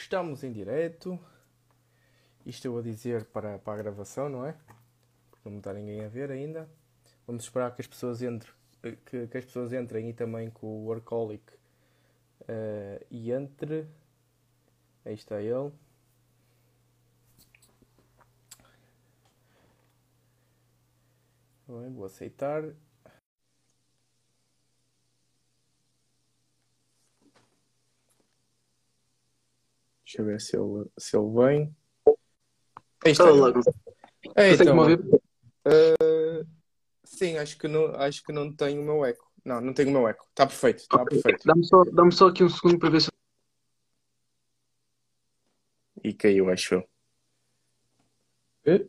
Estamos em direto. Isto eu vou dizer para, para a gravação, não é? Porque não está ninguém a ver ainda. Vamos esperar que as pessoas entrem, que, que as pessoas entrem e também que o Workaholic uh, e entre. Aí está ele. Bem, vou aceitar. Deixa eu ver se ele, se ele vem. Aí está. Olá, É, então, uh, sim, acho que, não, acho que não tenho o meu eco. Não, não tenho o meu eco. Está perfeito, está Ok. perfeito. Dá-me só, dá só aqui um segundo para ver se. E caiu, acho eu.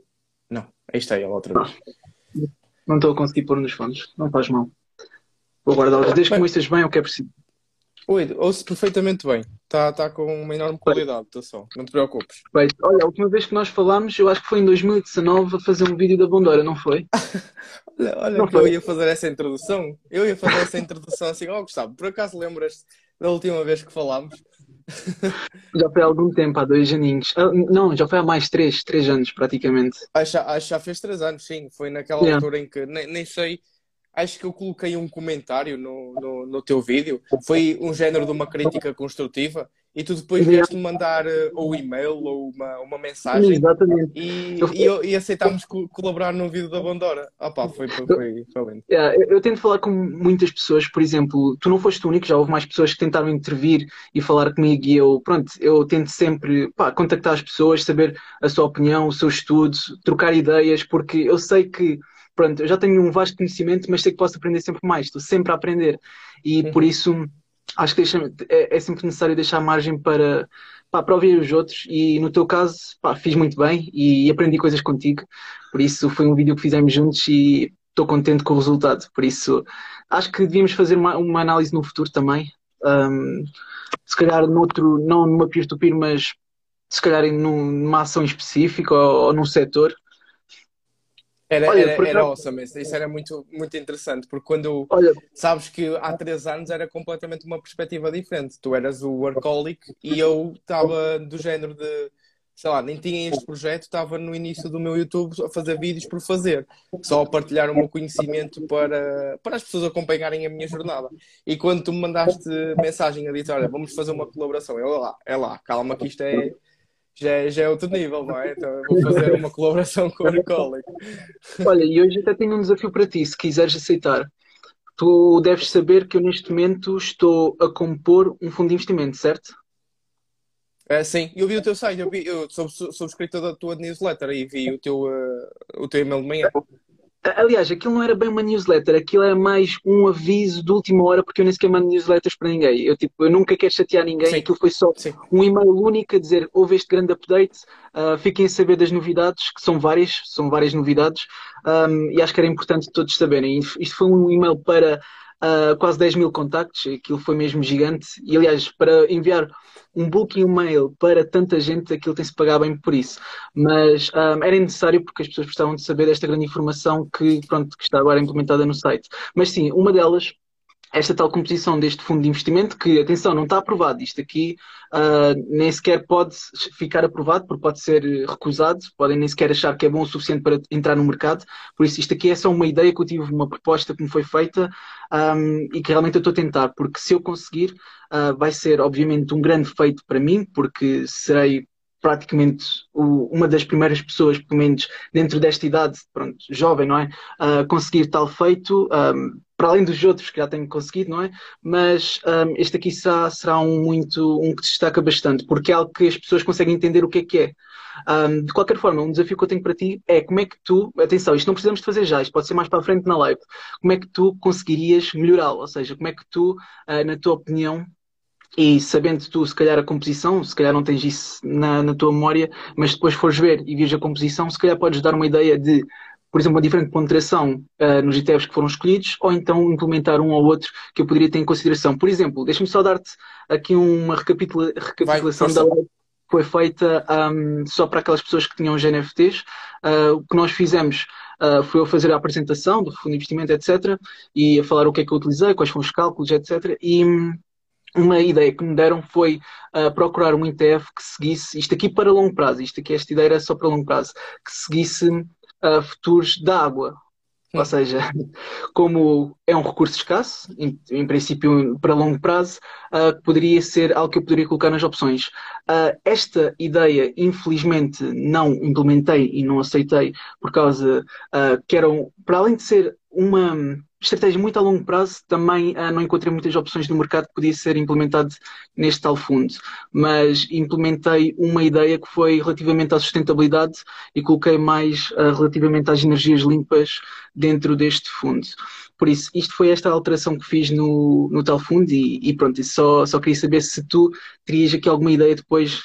Não, aí está ele outra vez. Não estou a conseguir pôr nos fones. Não faz mal. Vou guardá-los. Desde que me ouças bem, é o que é preciso. Oi, ouço perfeitamente bem. Está tá com uma enorme qualidade, atenção. Não te preocupes. Perfeito. Olha, a última vez que nós falámos, eu acho que foi em 2019, a fazer um vídeo da Bondora, não foi? Olha, olha Não que eu foi. ia fazer essa introdução. Eu ia fazer essa introdução assim, ó Gustavo, por acaso lembras da última vez que falámos? Já foi há algum tempo, há dois aninhos. Ah, não, já foi há mais três, três anos praticamente. Acho, acho que já fez três anos, sim. Foi naquela Yeah. altura em que nem, nem sei. Acho que eu coloquei um comentário no, no, no teu vídeo. Foi um género de uma crítica construtiva. E tu depois vieste-me mandar eh, ou e-mail ou uma, uma mensagem. Exatamente. E, Eu- e, eu- e aceitámos co- colaborar no vídeo da Bondora. Ah pá, foi, foi, foi. Yeah, eu, eu tento falar com muitas pessoas, por exemplo, tu não foste o único, já houve mais pessoas que tentaram intervir e falar comigo e eu, pronto, eu tento sempre, pá, contactar as pessoas, saber a sua opinião, o seu estudo, trocar ideias, porque eu sei que, pronto, eu já tenho um vasto conhecimento, mas sei que posso aprender sempre mais, estou sempre a aprender e por isso acho que deixa- é, é sempre necessário deixar margem para, pá, para ouvir os outros e no teu caso, pá, fiz muito bem e aprendi coisas contigo, por isso foi um vídeo que fizemos juntos e estou contente com o resultado. Por isso, acho que devíamos fazer uma, uma análise no futuro também. Um, se calhar noutro, não numa peer-to-peer, mas se calhar num- numa ação específica ou, ou num setor. Era, Olha, era, por era awesome. Isso isso era muito, muito interessante. Porque quando. Olha, Sabes que há três anos era completamente uma perspectiva diferente. Tu eras o workaholic e eu estava do género de, sei lá, nem tinha este projeto, estava no início do meu YouTube a fazer vídeos por fazer, só a partilhar o meu conhecimento para, para as pessoas acompanharem a minha jornada. E quando tu me mandaste mensagem a dizer, olha, vamos fazer uma colaboração, eu, é lá, é lá, calma que isto é. Já é, já é outro nível, não é? Então eu vou fazer uma colaboração com o Workaholic. olha, e hoje até tenho um desafio para ti, se quiseres aceitar. Tu deves saber que eu neste momento estou a compor um fundo de investimento, certo? É, sim, eu vi o teu site, eu, vi, eu sou subscritor da tua newsletter e vi o teu, eh, o teu e-mail de manhã. Aliás, aquilo não era bem uma newsletter, aquilo é mais um aviso de última hora, porque eu nem sequer mando newsletters para ninguém. Eu, tipo, eu nunca quero chatear ninguém, Sim. aquilo foi só Sim. um e-mail único a dizer houve este grande update, ah, fiquem a saber das novidades, que são várias, são várias novidades, ahm, e acho que era importante todos saberem. Isto foi um e-mail para ah, quase 10 mil contactos, aquilo foi mesmo gigante, e aliás, para enviar um bulk e-mail para tanta gente, aquilo tem-se pagar bem por isso. Mas ahm, era necessário porque as pessoas precisavam de saber desta grande informação que, pronto, que está agora implementada no site. Mas sim, uma delas esta tal composição deste fundo de investimento, que, atenção, não está aprovado. Isto aqui ah, nem sequer pode ficar aprovado, porque pode ser recusado, podem nem sequer achar que é bom o suficiente para entrar no mercado. Por isso, isto aqui é só uma ideia que eu tive, uma proposta que me foi feita ahm, e que realmente eu estou a tentar, porque se eu conseguir, ah, vai ser obviamente um grande feito para mim, porque serei praticamente uma das primeiras pessoas, pelo menos dentro desta idade, pronto, jovem, não é? A conseguir tal feito, ahm, para além dos outros que já tenho conseguido, não é? Mas ahm, este aqui será, será um muito, um que destaca bastante, porque é algo que as pessoas conseguem entender o que é que é. Ahm, de qualquer forma, um desafio que eu tenho para ti é como é que tu, atenção, isto não precisamos de fazer já, isto pode ser mais para a frente na live, como é que tu conseguirias melhorá-lo? Ou seja, como é que tu, ah, na tua opinião, e sabendo tu, se calhar, a composição, se calhar não tens isso na, na tua memória, mas depois fores ver e vires a composição, se calhar podes dar uma ideia de, por exemplo, uma diferente ponderação ah, nos ETFs que foram escolhidos, ou então implementar um ou outro que eu poderia ter em consideração. Por exemplo, deixa-me só dar-te aqui uma recapitula- recapitulação força. da live que foi feita ahm, só para aquelas pessoas que tinham os NFTs. Ah, o que nós fizemos ah, foi eu fazer a apresentação do fundo de investimento, etc., e a falar o que é que eu utilizei, quais foram os cálculos, etc. E hum, uma ideia que me deram foi uh, procurar um ETF que seguisse, isto aqui para longo prazo, isto aqui, esta ideia era só para longo prazo, que seguisse uh, futuros da água. Ou seja, como é um recurso escasso, em, em princípio para longo prazo, uh, poderia ser algo que eu poderia colocar nas opções. Uh, esta ideia, infelizmente, não implementei e não aceitei por causa uh, que eram, para além de ser uma estratégia muito a longo prazo, também uh, não encontrei muitas opções no mercado que podia ser implementado neste tal fundo. Mas implementei uma ideia que foi relativamente à sustentabilidade e coloquei mais uh, relativamente às energias limpas dentro deste fundo. Por isso, isto foi esta alteração que fiz no, no tal fundo e, e pronto, só, só queria saber se tu terias aqui alguma ideia depois,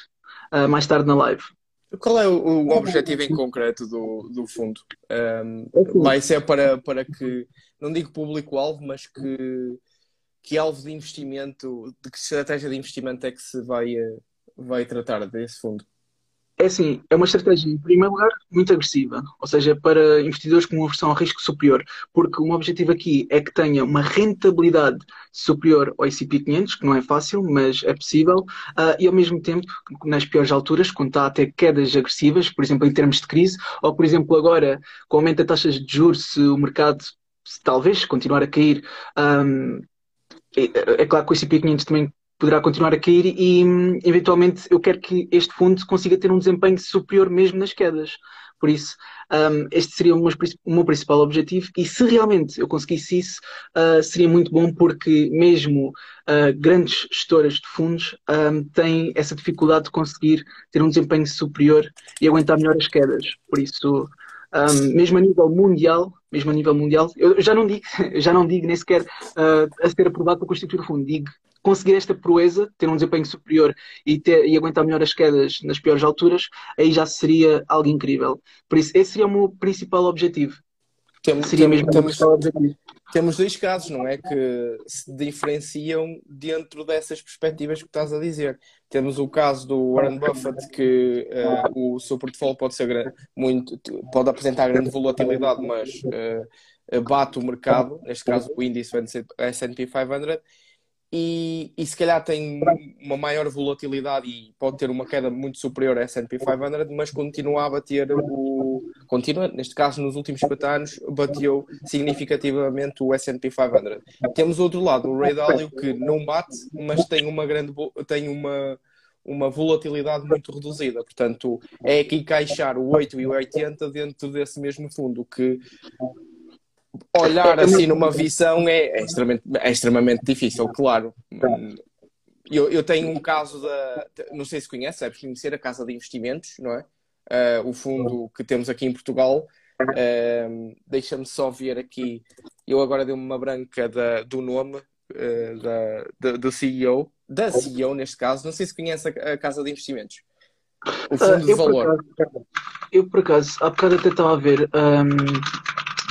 uh, mais tarde na live. Qual é o, o objetivo em concreto do, do fundo? Um, vai ser para, para que, não digo público-alvo, mas que, que alvo de investimento, de que estratégia de investimento é que se vai, eh, vai tratar desse fundo? É assim, é uma estratégia, em primeiro lugar, muito agressiva, ou seja, para investidores com uma versão a risco superior, porque o objetivo aqui é que tenha uma rentabilidade superior ao ICP 500, que não é fácil, mas é possível, uh, e ao mesmo tempo, nas piores alturas, quando está até quedas agressivas, por exemplo, em termos de crise, ou por exemplo, agora, com o aumento das taxas de juros, se o mercado se talvez continuar a cair, um, é, é claro que o ICP 500 também poderá continuar a cair e, eventualmente, eu quero que este fundo consiga ter um desempenho superior mesmo nas quedas. Por isso, um, este seria o meu, o meu, principal objetivo e se realmente eu conseguisse isso, uh, seria muito bom porque mesmo uh, grandes gestoras de fundos um, têm essa dificuldade de conseguir ter um desempenho superior e aguentar melhor as quedas. Por isso, um, mesmo a nível mundial, mesmo a nível mundial, eu já não digo, já não digo nem sequer uh, a ser aprovado para constituir o fundo, digo conseguir esta proeza, ter um desempenho superior e, ter, e aguentar melhor as quedas nas piores alturas, aí já seria algo incrível. Por isso, esse seria o meu principal objetivo. Temos, seria mesmo temos, objetivo. temos dois casos, não é? Que se diferenciam dentro dessas perspectivas que estás a dizer. Temos o caso do Warren Buffett, que uh, o seu portfólio pode ser muito, pode apresentar grande volatilidade, mas uh, bate o mercado, neste caso o índice S&P 500, e, e se calhar tem uma maior volatilidade e pode ter uma queda muito superior à S&P 500, mas continua a bater o... Continua, neste caso, nos últimos 50 anos, bateu significativamente o S&P 500. Temos outro lado, o Ray Dalio, que não bate, mas tem uma grande... tem uma uma volatilidade muito reduzida. Portanto, é aqui encaixar o 8 e o 80 dentro desse mesmo fundo, que olhar assim numa visão é, é, extremamente, é extremamente difícil, claro. Eu, eu tenho um caso da. Não sei se conhece, sabes conhecer a Casa de Investimentos, não é? Uh, o fundo que temos aqui em Portugal. Uh, Deixa-me só ver aqui. Eu agora dei-me uma branca da, do nome uh, da, da, do CEO, da CEO neste caso. Não sei se conhece a, a Casa de Investimentos. O fundo de valor. Por acaso, eu, por acaso, há bocado até estava a ver. Um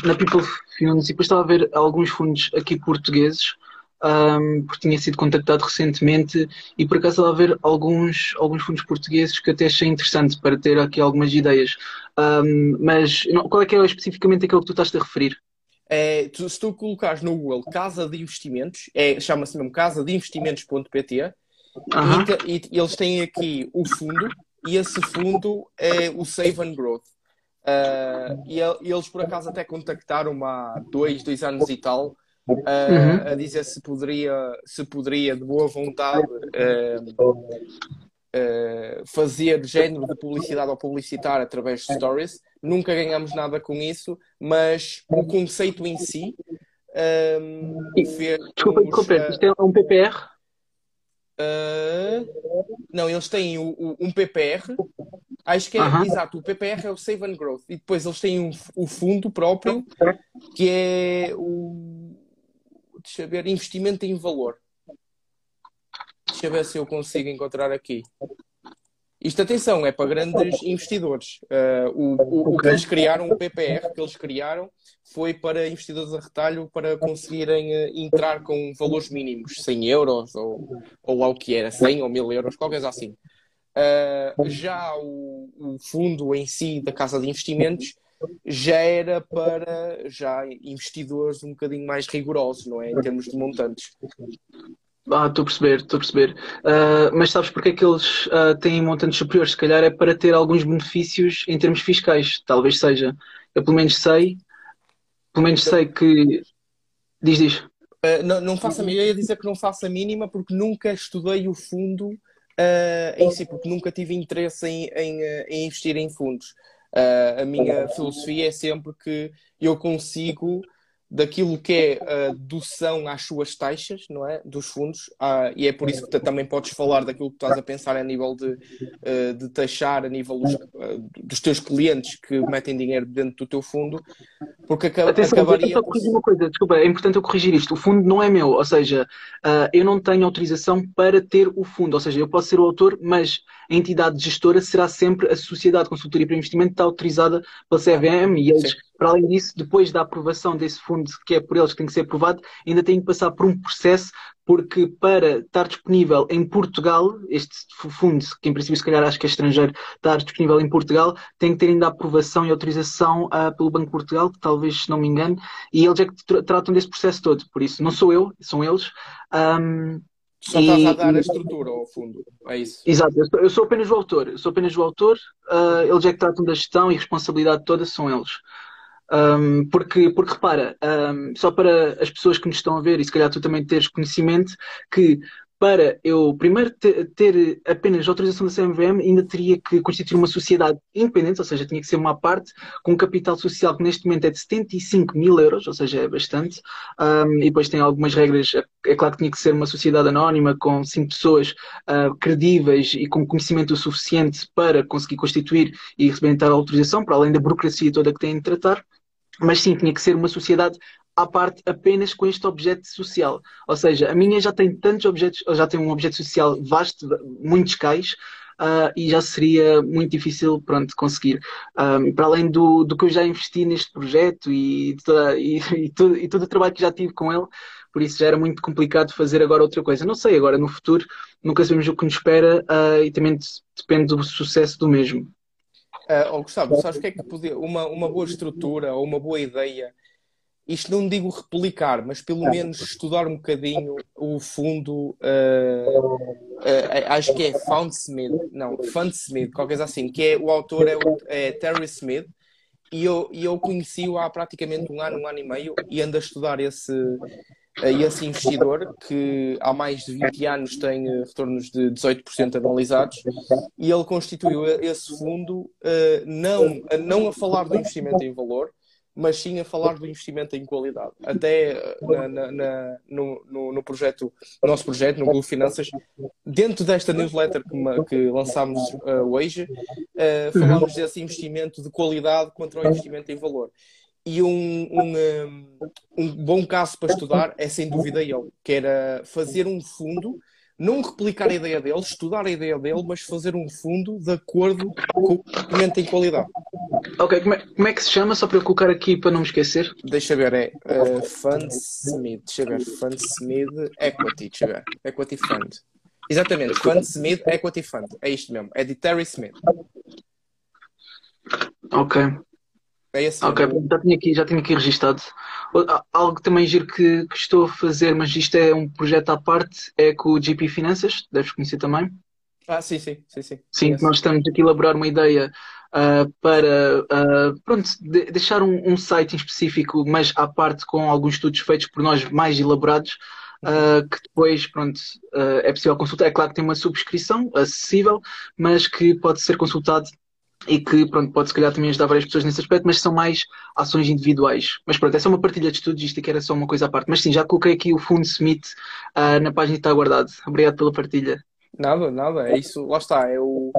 na People Finance e depois estava a ver alguns fundos aqui portugueses, um, porque tinha sido contactado recentemente e por acaso estava a ver alguns, alguns fundos portugueses que até achei interessante para ter aqui algumas ideias. Um, mas não, qual é que é especificamente aquele que tu estás a referir? É, tu, se tu colocares no Google Casa de Investimentos, é, chama-se mesmo casa de investimentos.pt uhum. e, e, eles têm aqui o fundo e esse fundo é o Save and Growth. Uh, e, e, eles por acaso até contactaram-me há dois, dois anos e tal uh, uhum. a dizer se poderia, se poderia de boa vontade uh, fazer género de publicidade ou publicitar através de stories. Nunca ganhamos nada com isso, mas o conceito em si. Um, Desculpa, isto é um PPR? Não, eles têm o, o, um PPR. Acho que é, uh -huh. exato, o PPR é o Save and Growth. E depois eles têm um, o fundo próprio, que é o. Deixa eu ver, investimento em valor. Deixa eu ver se eu consigo encontrar aqui. Isto, atenção, é para grandes investidores. Uh, o, o, o, que eles criaram, o PPR que eles criaram, foi para investidores a retalho para conseguirem uh, entrar com valores mínimos, 100 euros ou, ou lá o que era, 100 ou 1000 euros, qualquer coisa assim. Uh, já o, o, fundo em si da Casa de Investimentos já era para já investidores um bocadinho mais rigorosos, não é? Em termos de montantes. Ah, estou a perceber, estou a perceber. Uh, mas sabes porque é que eles uh, têm montantes superiores? Se calhar é para ter alguns benefícios em termos fiscais, talvez seja. Eu pelo menos sei, pelo menos sei que. Diz, diz. Uh, não, não faço a mínima, eu ia dizer que não faço a mínima porque nunca estudei o fundo em si, porque nunca tive interesse em, em, em investir em fundos. a minha filosofia é sempre que eu consigo daquilo que é a doção às suas taxas, não é? Dos fundos, ah, e é por isso que também podes falar daquilo que estás a pensar a nível de, uh, de taxar, a nível dos, uh, dos, teus clientes que metem dinheiro dentro do teu fundo, porque acaba, Atenção, acabaria. Só corrigir uma coisa, desculpa, é importante eu corrigir isto. O fundo não é meu, ou seja, uh, eu não tenho autorização para ter o fundo, ou seja, eu posso ser o autor, mas a entidade gestora será sempre a Sociedade de Consultoria para Investimento, que está autorizada pela CVM e eles. Sim para além disso, depois da aprovação desse fundo, que é por eles que tem que ser aprovado, ainda tem que passar por um processo, porque para estar disponível em Portugal, este fundo, que em princípio se calhar acho que é estrangeiro, estar disponível em Portugal, tem que ter ainda aprovação e autorização uh, pelo Banco de Portugal, que talvez, se não me engano, e eles é que tra tratam desse processo todo. Por isso, não sou eu, são eles. Um, só e, estás a dar a estrutura ao fundo, é isso? Exato, eu sou, eu sou apenas o autor, eu sou apenas o autor, uh, eles é que tratam da gestão e responsabilidade toda são eles. Um, porque, porque repara, um, só para as pessoas que nos estão a ver, e se calhar tu também teres conhecimento, que para eu primeiro ter, apenas autorização da CMVM, ainda teria que constituir uma sociedade independente, ou seja, tinha que ser uma parte com um capital social que neste momento é de 75 mil euros, ou seja, é bastante. Um, e depois tem algumas regras, é claro que tinha que ser uma sociedade anónima com cinco pessoas uh, credíveis e com conhecimento suficiente para conseguir constituir e receber a autorização, para além da burocracia toda que têm de tratar. Mas sim, tinha que ser uma sociedade à parte apenas com este objeto social. Ou seja, a minha já tem tantos objetos, já tem um objeto social vasto, muitos cais, uh, e já seria muito difícil pronto, conseguir. Um, para além do, do que eu já investi neste projeto e, toda, e, e, todo, e todo o trabalho que já tive com ele, por isso já era muito complicado fazer agora outra coisa. Não sei, agora no futuro nunca sabemos o que nos espera uh, e também depende do sucesso do mesmo. Uh, oh, Gustavo, sabes o que é que podia. Uma, uma boa estrutura ou uma boa ideia, isto não digo replicar, mas pelo menos estudar um bocadinho o fundo, uh, uh, acho que é Foundsmith, não, Fundsmith, qualquer coisa assim, que é o autor é, o, é Terry Smith, e eu, eu conheci-o há praticamente um ano, um ano e meio, e ando a estudar esse, e esse investidor, que há mais de 20 anos tem eh, retornos de 18% anualizados, e ele constituiu esse fundo eh, não, não a falar do investimento em valor, mas sim a falar do investimento em qualidade. Até eh, na, na, na, no, no, no, projeto, no nosso projeto, no Google Finanças, dentro desta newsletter que, que lançámos uh, hoje, uh, falamos desse investimento de qualidade contra o investimento em valor. E um, um, um, bom caso para estudar é sem dúvida ele, que era fazer um fundo, não replicar a ideia dele, estudar a ideia dele, mas fazer um fundo de acordo com o documento em qualidade. Ok, como é, como é, que se chama? Só para eu colocar aqui para não me esquecer. Deixa ver, é uh, Fundsmith, deixa ver, Fundsmith Equity, deixa ver, Equity Fund. Exatamente, Fundsmith Equity Fund, é isto mesmo, é de Terry Smith. Ok. É esse ok, já tinha aqui, já aqui registado. Algo também giro que, que, estou a fazer, mas isto é um projeto à parte, é com o GP Finanças, deves conhecer também. Ah, sim, sim, sim, sim. Sim, nós estamos aqui a elaborar uma ideia uh, para uh, pronto, de, deixar um, um, site em específico, mas à parte com alguns estudos feitos por nós mais elaborados, uh, que depois pronto, é possível consultar. É claro que tem uma subscrição acessível, mas que pode ser consultado e que pronto, pode se calhar também ajudar várias pessoas nesse aspecto, mas são mais ações individuais. Mas pronto, essa é uma partilha de estudos, isto aqui era só uma coisa à parte. Mas sim, já coloquei aqui o fundo Smith uh, na página que está guardado. Obrigado pela partilha. Nada, nada, é isso, lá está, é o,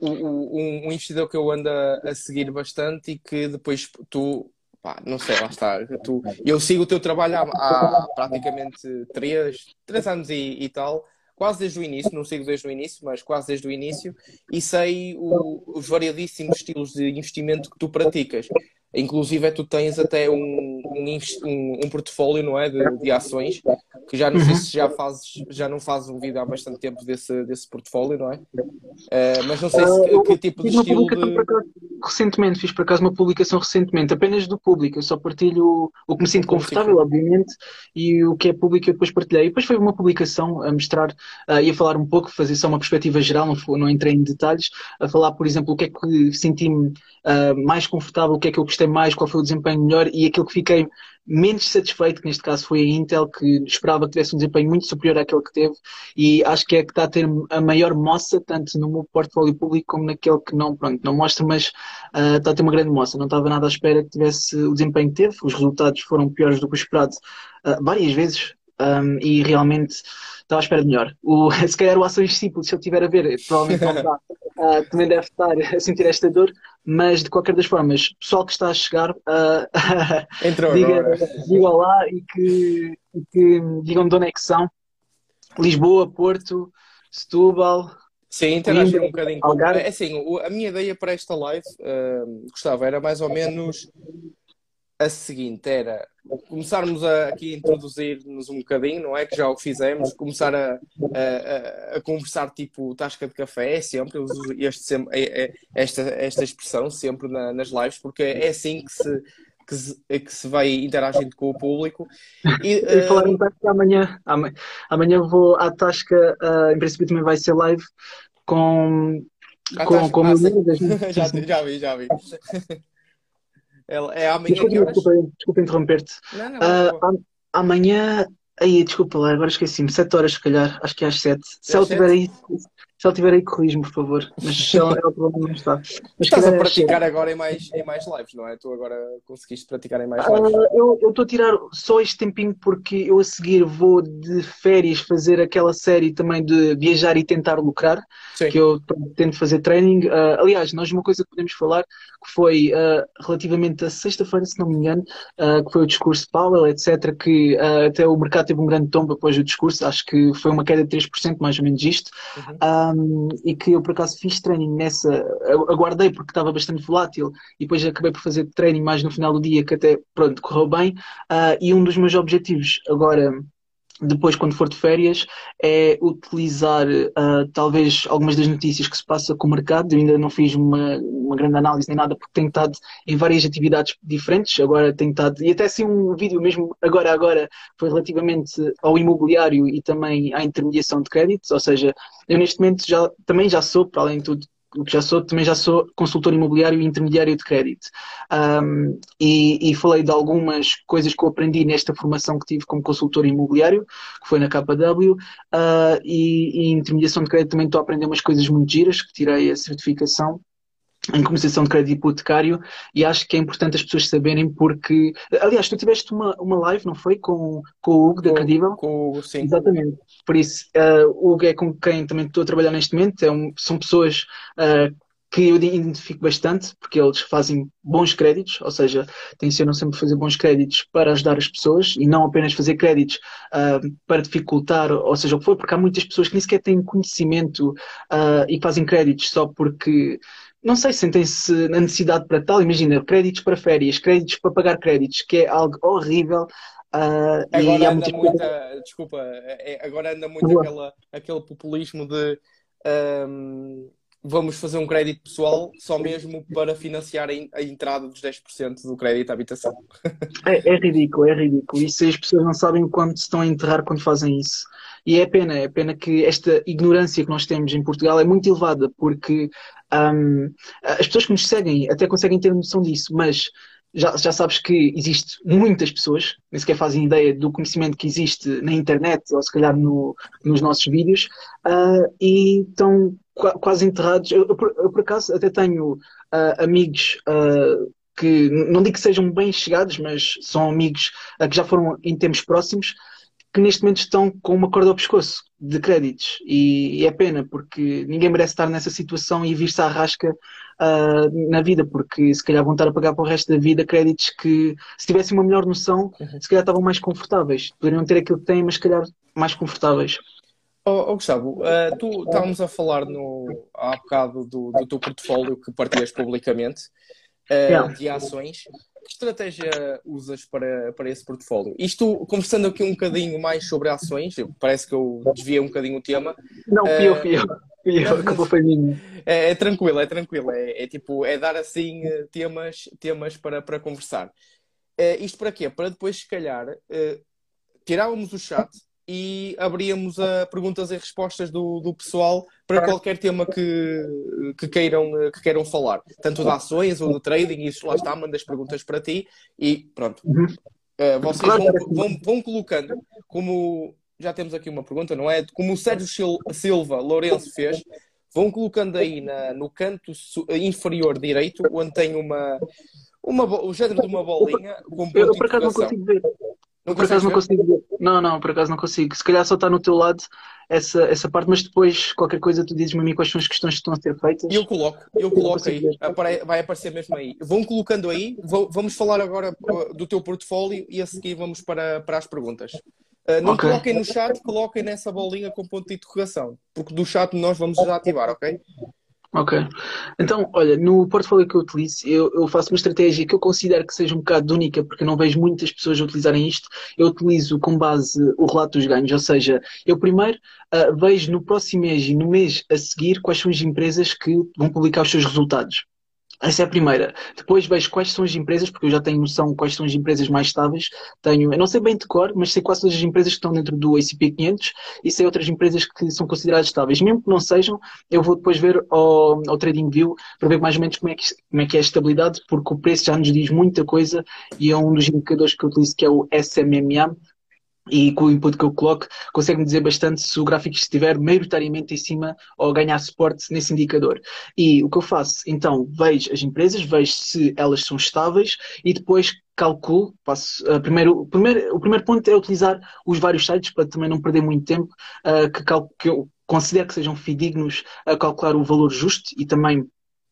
o, o um, um, investidor que eu ando a, a, seguir bastante e que depois tu, pá, não sei, lá está, tu, eu sigo o teu trabalho há, há praticamente três, três anos e, e tal, quase desde o início, não sigo desde o início, mas quase desde o início, e sei o, os variadíssimos estilos de investimento que tu praticas. Inclusive, tu tens até um, um, um, portfólio não é, de, de, ações, que já não sei se já fazes, já não fazes um vídeo há bastante tempo desse, desse portfólio, não é? Uh, mas não sei se, uh, que tipo de estilo de. recentemente, fiz por acaso uma publicação recentemente, apenas do público. Eu só partilho o que me sinto confortável, obviamente, e o que é público eu depois partilhei. E depois foi uma publicação a mostrar, uh, e a falar um pouco, fazer só uma perspectiva geral, não, não entrei em detalhes, a falar, por exemplo, o que é que senti-me uh, mais confortável, o que é que eu gostei mais, qual foi o desempenho melhor e aquilo que fiquei menos satisfeito, que neste caso foi a Intel, que esperava que tivesse um desempenho muito superior àquele que teve, e acho que é que está a ter a maior moça, tanto no meu portfólio público como naquele que não, pronto, não mostra, mas uh, está a ter uma grande moça. Não estava nada à espera que tivesse o desempenho que teve, os resultados foram piores do que o esperado uh, várias vezes, um, e realmente estava à espera de melhor. O, se calhar o Ações Simples, se eu estiver a ver, provavelmente não está, uh, também deve estar a sentir esta dor, mas de qualquer das formas, pessoal que está a chegar, uh, diga, diga lá e que, e que digam de onde é que são. Lisboa, Porto, Setúbal. Sim, interagir um bocadinho. Algarve. É assim, a minha ideia para esta live, uh, Gustavo, era mais ou menos a seguinte: era começarmos a, aqui a introduzir-nos um bocadinho, não é? Que já o fizemos, começar a, a, a conversar tipo tasca de café, sempre, eu uso este, é, é, esta, esta expressão sempre na, nas lives, porque é assim que se, que se, que se vai interagindo com o público. E, e uh... falar em tasca amanhã, amanhã vou à tasca, uh, em princípio também vai ser live com. com, com ah, já, já vi, já vi. É, é amanhã desculpa, desculpa, desculpa interromper-te. Não, não, uh, amanhã. Aí, desculpa lá, agora esqueci-me. 7 horas, se calhar. Acho que é às 7. Se ela estiver aí, se ela estiver aí, corrijo-me, por favor. Mas ela, não está. Mas Estás a é praticar agora em mais, em mais lives, não é? Tu agora conseguiste praticar em mais lives. Uh, eu estou a tirar só este tempinho porque eu a seguir vou de férias fazer aquela série também de viajar e tentar lucrar. Sim. Que eu tento fazer training. Uh, aliás, nós uma coisa que podemos falar que foi uh, relativamente a sexta-feira, se não me engano, que foi o discurso de Powell, etc. Que até o mercado teve um grande tombo após o discurso. Acho que foi uma queda de 3%, mais ou menos isto. Uhum um, e que eu por acaso fiz training nessa, aguardei porque estava bastante volátil e depois acabei por fazer training mais no final do dia que até pronto, correu bem. Uh, e um dos meus objetivos agora depois, quando for de férias, é utilizar uh, talvez algumas das notícias que se passa com o mercado. Eu ainda não fiz uma, uma grande análise nem nada, porque tenho estado em várias atividades diferentes. Agora tenho estado, e até assim um vídeo mesmo agora, agora, foi relativamente ao imobiliário e também à intermediação de créditos. Ou seja, eu neste momento já, também já sou, para além de tudo, o que já sou, também já sou consultor imobiliário e intermediário de crédito. Um, e, e, falei de algumas coisas que eu aprendi nesta formação que tive como consultor imobiliário, que foi na KW, uh, ah, e, e intermediação de crédito também estou a aprender umas coisas muito giras, que tirei a certificação em compensação de crédito hipotecário e acho que é importante as pessoas saberem porque, aliás, tu tiveste uma, uma live, não foi? Com, com o Hugo da Credível? Com o Hugo, sim. Exatamente. Por isso, uh, o Hugo é com quem também estou a trabalhar neste momento, é um, são pessoas uh, que eu identifico bastante, porque eles fazem bons créditos, ou seja, tencionam sempre fazer bons créditos para ajudar as pessoas e não apenas fazer créditos uh, para dificultar, ou seja, o que for, porque há muitas pessoas que nem sequer têm conhecimento uh, e fazem créditos só porque não sei, sentem-se na necessidade para tal. Imagina, créditos para férias, créditos para pagar créditos, que é algo horrível. Uh, agora anda muita, desculpa, é, agora anda muito aquela, aquele populismo de um, vamos fazer um crédito pessoal só mesmo para financiar a, entrada dos 10% do crédito à habitação. É, é, ridículo, é ridículo. E se as pessoas não sabem quanto se estão a enterrar quando fazem isso. E é pena, é pena que esta ignorância que nós temos em Portugal é muito elevada, porque um, as pessoas que nos seguem até conseguem ter noção disso, mas já, já sabes que existe muitas pessoas, nem sequer fazem ideia do conhecimento que existe na internet ou se calhar no, nos nossos vídeos, uh, e estão qu quase enterrados. Eu, eu, por, eu, por, acaso até tenho uh, amigos uh, que não digo que sejam bem chegados, mas são amigos que já foram em tempos próximos, que neste momento estão com uma corda ao pescoço de créditos. E, e é pena, porque ninguém merece estar nessa situação e vir-se à rasca uh, na vida, porque se calhar vão estar a pagar para o resto da vida créditos que, se tivessem uma melhor noção, uhum. se calhar estavam mais confortáveis. Poderiam ter aquilo que têm, mas se calhar mais confortáveis. Oh, oh Gustavo, uh, tu estávamos a falar no, há bocado do, do teu portfólio que partilhas publicamente uh, de ações. Que estratégia usas para, para esse portfólio? Isto, conversando aqui um bocadinho mais sobre ações, parece que eu desviei um bocadinho o tema. Não, fui eu, fui foi minha. É, é tranquilo, é tranquilo. É, é, tipo, é dar assim eh, temas, temas para, para conversar. É, isto para quê? Para depois, se calhar, uh, tirávamos o chat e abríamos a perguntas e respostas do, do pessoal para qualquer tema que, que, queiram, que queiram falar. Tanto de ações ou de trading, isso lá está, manda as perguntas para ti e pronto. Uh, vocês vão, vão, vão colocando, como já temos aqui uma pergunta, não é? Como o Sérgio Silva Lourenço fez, vão colocando aí na, no canto inferior direito, onde tem uma, uma, o género de uma bolinha com ponto Eu, por acaso não consigo ver. Não por acaso não consigo ver. Não, não, por acaso não consigo. Se calhar só está no teu lado essa, essa parte, mas depois qualquer coisa tu dizes-me a mim quais são as questões que estão a ser feitas. Eu coloco, eu coloco aí, Apare, vai aparecer mesmo aí. Vão colocando aí, vamos falar agora do teu portfólio e a seguir vamos para, para as perguntas. Uh, não okay. coloquem no chat, coloquem nessa bolinha com ponto de interrogação, porque do chat nós vamos já ativar, ok? Ok. Então, olha, no portfólio que eu utilizo, eu, eu, faço uma estratégia que eu considero que seja um bocado única, porque eu não vejo muitas pessoas utilizarem isto. Eu utilizo com base o relato dos ganhos, ou seja, eu primeiro uh, vejo no próximo mês e no mês a seguir quais são as empresas que vão publicar os seus resultados. Essa é a primeira. Depois vejo quais são as empresas, porque eu já tenho noção quais são as empresas mais estáveis. Tenho, eu não sei bem de cor, mas sei quais são as empresas que estão dentro do ACP 500 e sei outras empresas que são consideradas estáveis. Mesmo que não sejam, eu vou depois ver ao, ao TradingView para ver mais ou menos como é, que, como é que é a estabilidade, porque o preço já nos diz muita coisa e é um dos indicadores que eu utilizo que é o SMMA, e com o input que eu coloco, consegue-me dizer bastante se o gráfico estiver maioritariamente em cima ou ganhar suporte nesse indicador. E o que eu faço? Então, vejo as empresas, vejo se elas são estáveis e depois calculo, passo, uh, primeiro, primeiro, o primeiro ponto é utilizar os vários sites para também não perder muito tempo, uh, que, que eu considero que sejam fidedignos a calcular o valor justo e também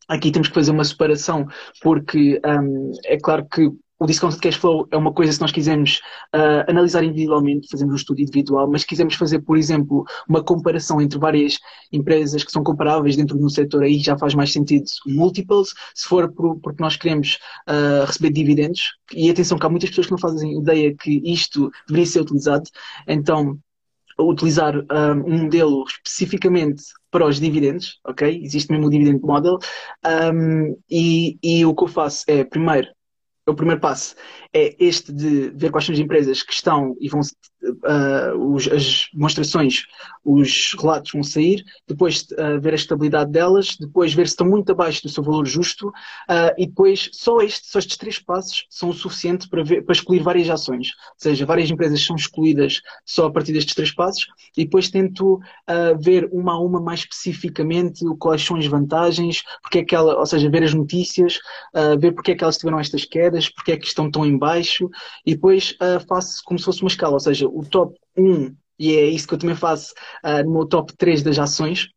aqui temos que fazer uma separação porque um, é claro que o discounted cash flow é uma coisa se nós quisermos uh, analisar individualmente, fazemos um estudo individual, mas se quisermos fazer, por exemplo, uma comparação entre várias empresas que são comparáveis dentro de um setor, aí já faz mais sentido multiples, se for por, porque nós queremos uh, receber dividendos, e atenção que há muitas pessoas que não fazem ideia que isto deveria ser utilizado, então utilizar um, ah, um modelo especificamente para os dividendos, ok? Existe mesmo o dividend model, um, e, e o que eu faço é, primeiro, o primeiro passo é este de ver quais são as empresas que estão e vão uh, os, as demonstrações, os relatos vão sair, depois uh, ver a estabilidade delas, depois ver se estão muito abaixo do seu valor justo uh, e depois só, este, só estes três passos são o suficiente para, ver, para excluir várias ações. Ou seja, várias empresas são excluídas só a partir destes três passos e depois tento ver uma a uma mais especificamente quais são as vantagens, porque é que ela, ou seja, ver as notícias, ver porque é que elas tiveram estas quedas, porque é que estão tão em baixo? E depois faço como se fosse uma escala, ou seja, o top 1, e é isso que eu também faço uh, no meu top 3 das ações,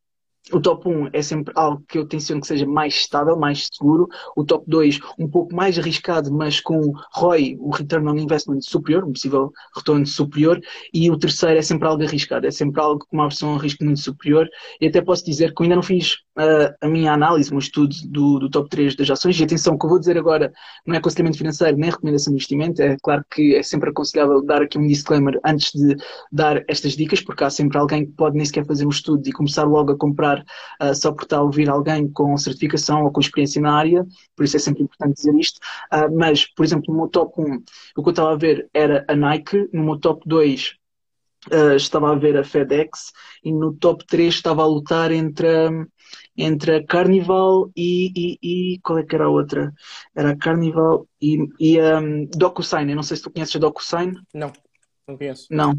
o top 1 é sempre algo que eu tenciono que seja mais estável, mais seguro. O top 2, um pouco mais arriscado, mas com ROI, o Return on Investment superior, um possível retorno superior. E o terceiro é sempre algo arriscado, é sempre algo com uma versão a risco muito superior. E até posso dizer que eu ainda não fiz uh, a minha análise, um estudo do, do top 3 das ações. E atenção, o que eu vou dizer agora não é aconselhamento financeiro nem recomendação de investimento. É claro que é sempre aconselhável dar aqui um disclaimer antes de dar estas dicas, porque há sempre alguém que pode nem sequer fazer um estudo e começar logo a comprar uh, só por estar a ouvir alguém com certificação ou com experiência na área, por isso é sempre importante dizer isto. Uh, mas, por exemplo, no meu top 1, o que eu estava a ver era a Nike, no meu top 2 uh, ah, estava a ver a FedEx e no top 3 estava a lutar entre, entre a Carnival e, e, e, qual é que era a outra? Era a Carnival e, e um, DocuSign. Eu não sei se tu conheces a DocuSign. Não, não conheço. Não.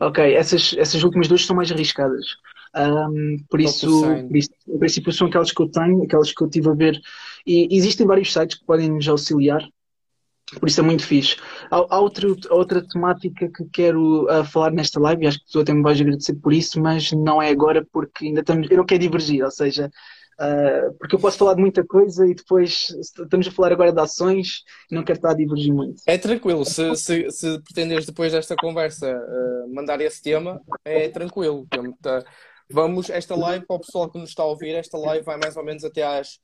Ok, essas, essas últimas duas são mais arriscadas. Um, por, isso, por isso, em princípio, são aquelas que eu tenho, aquelas que eu estive a ver. E existem vários sites que podem nos auxiliar, por isso é muito fixe. Há, há outro, outra temática que quero uh, falar nesta live, e acho que tu até me vais agradecer por isso, mas não é agora porque ainda estamos. Eu não quero divergir, ou seja, Uh, porque eu posso falar de muita coisa e depois estamos a falar agora de ações e não quero estar a divergir muito. É tranquilo, se, se, se pretenderes depois desta conversa uh, mandar esse tema, é tranquilo. Tá, vamos, esta live, para o pessoal que nos está a ouvir, esta live vai mais ou menos até às,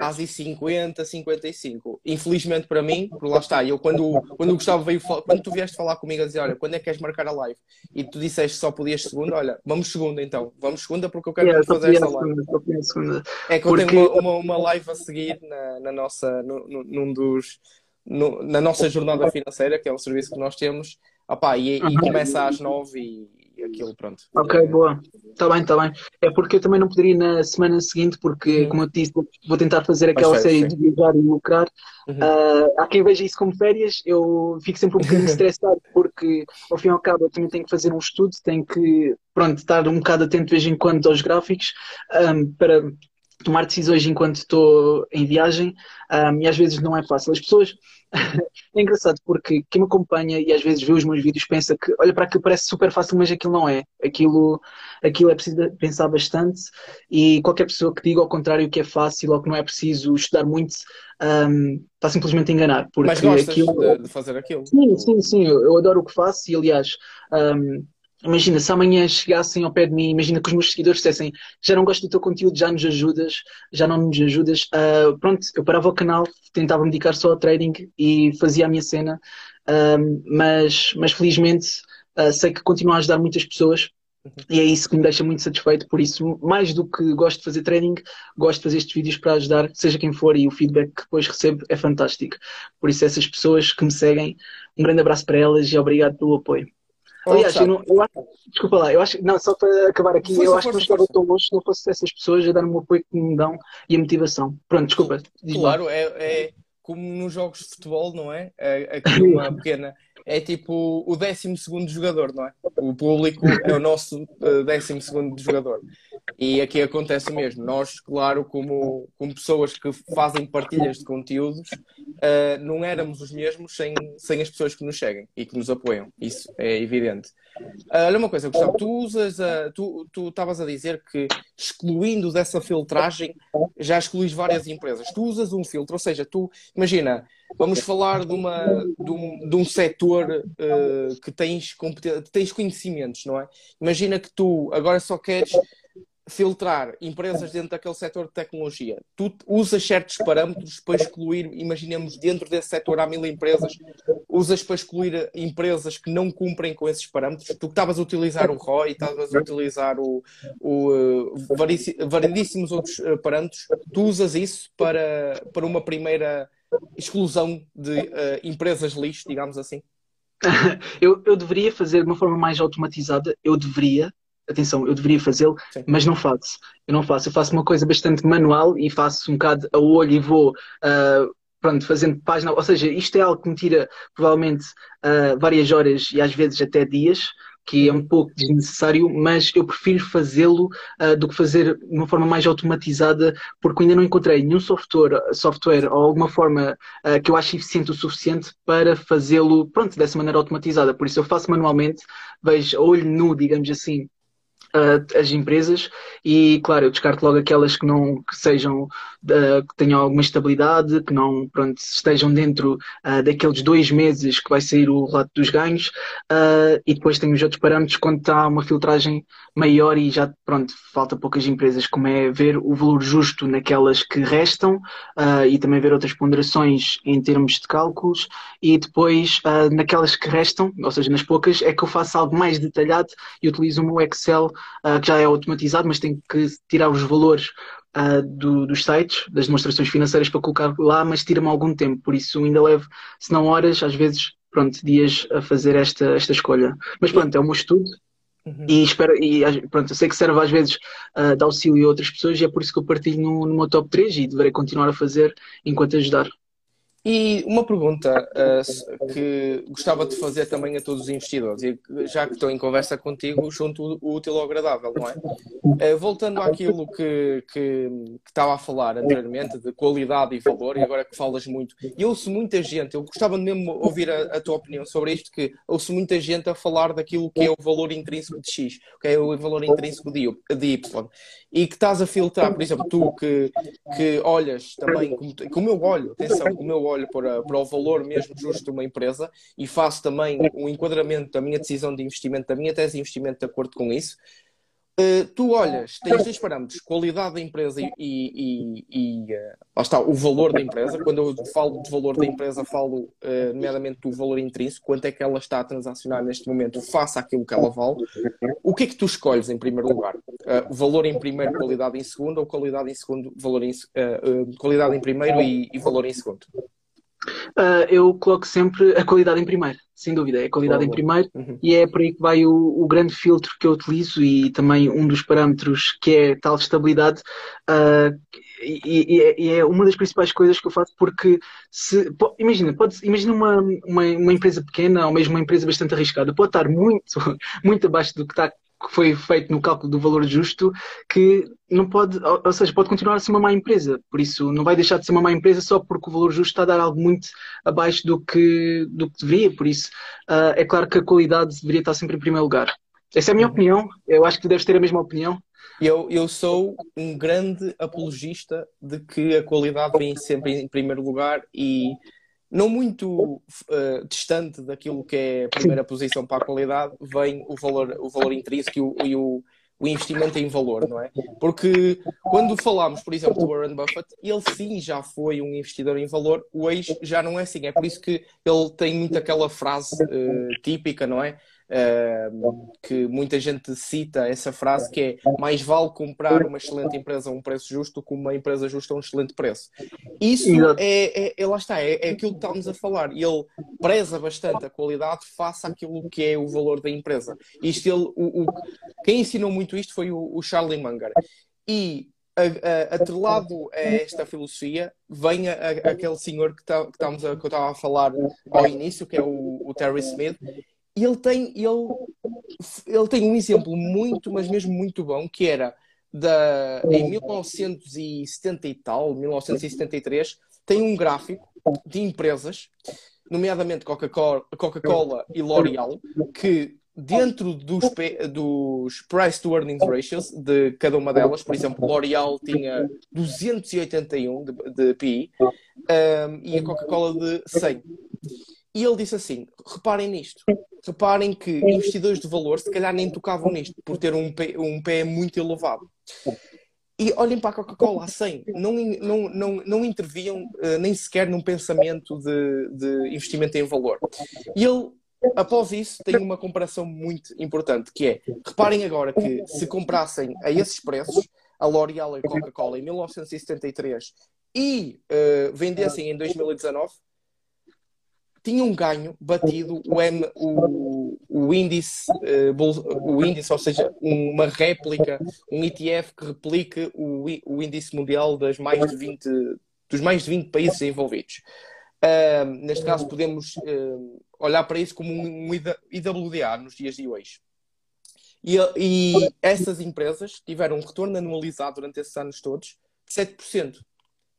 às 50, 55. Infelizmente para mim, por lá está, eu quando, quando o Gustavo veio, quando tu vieste falar comigo a dizer, olha, quando é que queres marcar a live? E tu disseste só podias segunda, olha, vamos segunda então, vamos segunda porque eu quero yeah, fazer esta live. Segunda, é que porque... eu tenho uma, uma, uma, live a seguir na, na nossa, no, no, num dos, no, na nossa jornada financeira, que é um serviço que nós temos, Opa, e, e começa às nove e, aquilo, pronto. Ok, é... boa. Está bem, está bem. É porque eu também não poderia ir na semana seguinte, porque, uhum. como eu te disse, vou tentar fazer aquela série de viajar e lucrar. Uhum. Uh, há quem veja isso como férias, eu fico sempre um bocadinho estressado, porque ao fim e ao cabo eu também tenho que fazer um estudo, tenho que, pronto, estar um bocado atento de vez em quando aos gráficos, um, para tomar decisões enquanto estou em viagem um, e às vezes não é fácil. As pessoas. é engraçado porque quem me acompanha e às vezes vê os meus vídeos pensa que olha para aquilo parece super fácil, mas aquilo não é. Aquilo, aquilo é preciso pensar bastante e qualquer pessoa que diga ao contrário que é fácil ou que não é preciso estudar muito um, está simplesmente a enganar. Porque mas gostas aquilo... de fazer aquilo? Sim, sim, sim. Eu, adoro o que faço e aliás. Um, Imagina, se amanhã chegassem ao pé de mim, imagina que os meus seguidores dissessem já não gosto do teu conteúdo, já nos ajudas, já não nos ajudas. Uh, pronto, eu parava o canal, tentava me dedicar só ao trading e fazia a minha cena, uh, mas, mas felizmente uh, sei que continuo a ajudar muitas pessoas e é isso que me deixa muito satisfeito. Por isso, mais do que gosto de fazer trading, gosto de fazer estes vídeos para ajudar, seja quem for, e o feedback que depois recebo é fantástico. Por isso, essas pessoas que me seguem, um grande abraço para elas e obrigado pelo apoio. Aliás, eu não, eu acho, desculpa lá, eu acho, não, só para acabar aqui, força, eu acho força, que não estava tão longe se não fosse essas pessoas a dar-me o apoio que me dão e a motivação. Pronto, desculpa. Claro, é, é, como nos jogos de futebol, não é? é aqui uma pequena. É tipo o 12 jogador, não é? O público é o nosso 12 uh, jogador. E aqui acontece o mesmo. Nós, claro, como, como pessoas que fazem partilhas de conteúdos, uh, não éramos os mesmos sem, sem as pessoas que nos seguem e que nos apoiam. Isso é evidente. Uh, olha uma coisa, Gustavo, tu usas, a, tu estavas a dizer que excluindo dessa filtragem já excluís várias empresas. Tu usas um filtro, ou seja, tu, imagina, vamos falar de, uma, de, um, de um setor uh, que tens, tens conhecimentos, não é? Imagina que tu agora só queres filtrar empresas dentro daquele setor de tecnologia. Tu usas certos parâmetros para excluir, imaginemos, dentro desse setor há mil empresas, usas para excluir empresas que não cumprem com esses parâmetros. Tu estavas a utilizar o ROI, estavas a utilizar o, o uh, variedíssimos outros uh, parâmetros. Tu usas isso para, para uma primeira exclusão de uh, empresas lixo, digamos assim? Eu, eu deveria fazer de uma forma mais automatizada, eu deveria, atenção, eu deveria fazê-lo, mas não faço. Eu não faço. Eu faço uma coisa bastante manual e faço um bocado a olho e vou. Uh, pronto, fazendo página, ou seja, isto é algo que me tira provavelmente uh, várias horas e às vezes até dias, que é um pouco desnecessário, mas eu prefiro fazê-lo uh, do que fazer de uma forma mais automatizada, porque ainda não encontrei nenhum software, software ou alguma forma uh, que eu ache eficiente o suficiente para fazê-lo, pronto, dessa maneira automatizada. Por isso eu faço manualmente, vejo olho nu, digamos assim, as empresas e claro eu descarto logo aquelas que não que sejam uh, que tenham alguma estabilidade que não pronto estejam dentro uh, daqueles dois meses que vai sair o relato dos ganhos uh, e depois tenho os outros parâmetros quando está uma filtragem maior e já pronto falta poucas empresas como é ver o valor justo naquelas que restam e também ver outras ponderações em termos de cálculos e depois naquelas que restam ou seja nas poucas é que eu faço algo mais detalhado e utilizo o meu Excel uh, que já é automatizado, mas tem que tirar os valores uh, do, dos sites, das demonstrações financeiras para colocar lá, mas tira-me algum tempo, por isso ainda levo, se não horas, às vezes, pronto, dias a fazer esta, esta escolha. Mas pronto, é o meu estudo. Uhum. E espero, e pronto, eu sei que serve às vezes uh, de auxílio a outras pessoas e é por isso que eu partilho no, no meu top 3 e deverei continuar a fazer enquanto ajudar. E uma pergunta uh, que gostava de fazer também a todos os investidores, e já que estou em conversa contigo, junto o útil ao agradável, não é? Uh, voltando àquilo que, que, que, estava a falar anteriormente, de qualidade e valor, e agora que falas muito, e ouço muita gente, eu gostava mesmo ouvir a, a, tua opinião sobre isto, que ouço muita gente a falar daquilo que é o valor intrínseco de X, que é o valor intrínseco de, de Y, e que estás a filtrar, por exemplo, tu que, que olhas também, como, como eu olho, atenção, como eu olho, olho para, para o valor mesmo justo de uma empresa e faço também um enquadramento da minha decisão de investimento, da minha tese de investimento de acordo com isso. Uh, tu olhas, tens dois parâmetros, qualidade da empresa e, e, e uh, está, o valor da empresa. Quando eu falo de valor da empresa, falo uh, nomeadamente do valor intrínseco, quanto é que ela está a transacionar neste momento face àquilo que ela vale. O que é que tu escolhes em primeiro lugar? Uh, valor em primeiro, qualidade em segundo, ou qualidade em segundo, valor em, qualidade em primeiro e, e valor em segundo? Uh, eu coloco sempre a qualidade em primeiro, sem dúvida. É a qualidade em primeiro uhum. e é por aí que vai o, o, grande filtro que eu utilizo e também um dos parâmetros que é tal estabilidade. Uh, e, e, e, é uma das principais coisas que eu faço porque se imagina, pode, imagina uma, uma, uma, empresa pequena ou mesmo uma empresa bastante arriscada, pode estar muito, muito abaixo do que está que foi feito no cálculo do valor justo que não pode, ou seja, pode continuar a ser uma má empresa. Por isso, não vai deixar de ser uma má empresa só porque o valor justo está a dar algo muito abaixo do que, do que deveria. Por isso, uh, é claro que a qualidade deveria estar sempre em primeiro lugar. Essa é a minha opinião. Eu acho que tu deves ter a mesma opinião. Eu, eu sou um grande apologista de que a qualidade vem sempre em primeiro lugar e não muito uh, distante daquilo que é a primeira posição para a qualidade, vem o valor, o valor intrínseco e o, e o, o investimento em valor, não é? Porque quando falamos, por exemplo, do Warren Buffett, ele sim já foi um investidor em valor, o ex já não é assim. É por isso que ele tem muito aquela frase uh, típica, não é? Uh, que muita gente cita essa frase que é mais vale comprar uma excelente empresa a um preço justo que uma empresa justa a um excelente preço. Isso é, é, é, lá está, é, é aquilo que estamos a falar. Ele preza bastante a qualidade face àquilo que é o valor da empresa. Isto ele, o, o quem ensinou muito isto foi o, o Charlie Munger. E atrelado a esta filosofia vem a, a, aquele senhor que, tá, que, estamos a, que eu estava a falar ao início, que é o, o Terry Smith, e ele tem, ele, ele tem um exemplo muito, mas mesmo muito bom, que era da, em 1970 e tal, 1973, tem um gráfico de empresas, nomeadamente Coca-Cola Coca e L'Oreal, que dentro dos, dos price to earnings ratios de cada uma delas, por exemplo, L'Oreal tinha 281 de, de PI um, e a Coca-Cola de 100. E ele disse assim: reparem nisto, reparem que investidores de valor se calhar nem tocavam nisto por ter um pé, um pé muito elevado. E olhem para a Coca-Cola a 100, não, não, não, não interviam uh, nem sequer num pensamento de, de investimento em valor. E ele, após isso, tem uma comparação muito importante, que é, reparem agora que se comprassem a esses preços, a L'Oréal e a Coca-Cola em 1973 e uh, vendessem em 2019, tinham ganho batido o, M, o, o, índice, uh, o índice, ou seja, uma réplica, um ETF que replique o, o índice mundial das mais de 20, dos mais de 20 países envolvidos. Uh, neste caso, podemos uh, olhar para isso como um IWDA nos dias de hoje. E, e essas empresas tiveram um retorno anualizado durante esses anos todos de 7%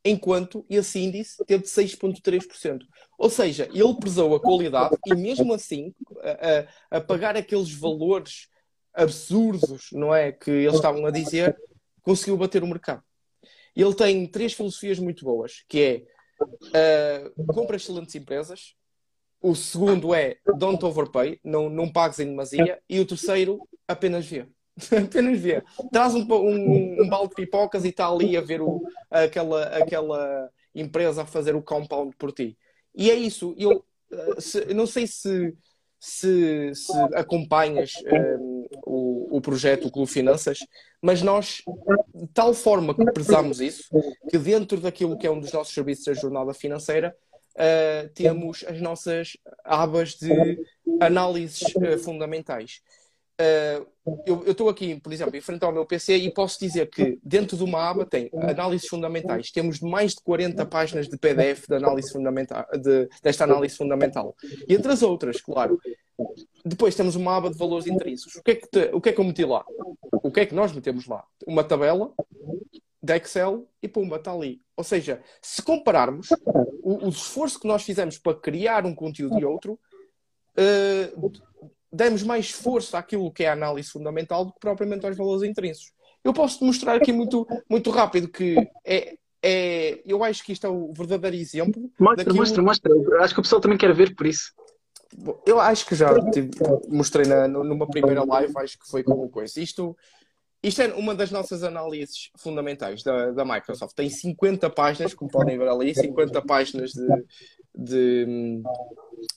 enquanto esse índice teve de 6,3%. Ou seja, ele prezou a qualidade e mesmo assim, a, a, a, pagar aqueles valores absurdos, não é, que eles estavam a dizer, conseguiu bater o mercado. Ele tem três filosofias muito boas, que é uh, compra excelentes empresas, o segundo é don't overpay, não, não pagues em demasia, e o terceiro, apenas vê. Apenas vê. Traz um, um, um, balde de pipocas e está ali a ver o, aquela, aquela empresa a fazer o compound por ti. E é isso. Eu eh, se, não sei se, se, se acompanhas um, eh, o, o projeto o Clube Finanças, mas nós, de tal forma que prezamos isso, que dentro daquilo que é um dos nossos serviços da jornada financeira, uh, temos as nossas abas de análises uh, fundamentais. Uh, eu estou aqui, por exemplo, em frente ao meu PC e posso dizer que dentro de uma aba tem análises fundamentais. Temos mais de 40 páginas de PDF de análise fundamental, de, desta análise fundamental. E entre as outras, claro. Depois temos uma aba de valores intrínsecos. O que, é que te, o que é que eu meti lá? O que é que nós metemos lá? Uma tabela de Excel e pumba, está ali. Ou seja, se compararmos o, o esforço que nós fizemos para criar um conteúdo e outro, uh, demos mais esforço àquilo que é a análise fundamental do que propriamente aos valores intrínsecos. Eu posso mostrar aqui muito, muito rápido que é, é, eu acho que isto é o verdadeiro exemplo. Mostra, daquilo... mostra, mostra. Acho que o pessoal também quer ver por isso. Eu acho que já mostrei na, numa primeira live, acho que foi como coisa. Isto isto é uma das nossas análises fundamentais da, da Microsoft. Tem 50 páginas, como podem ver ali, 50 páginas de, de,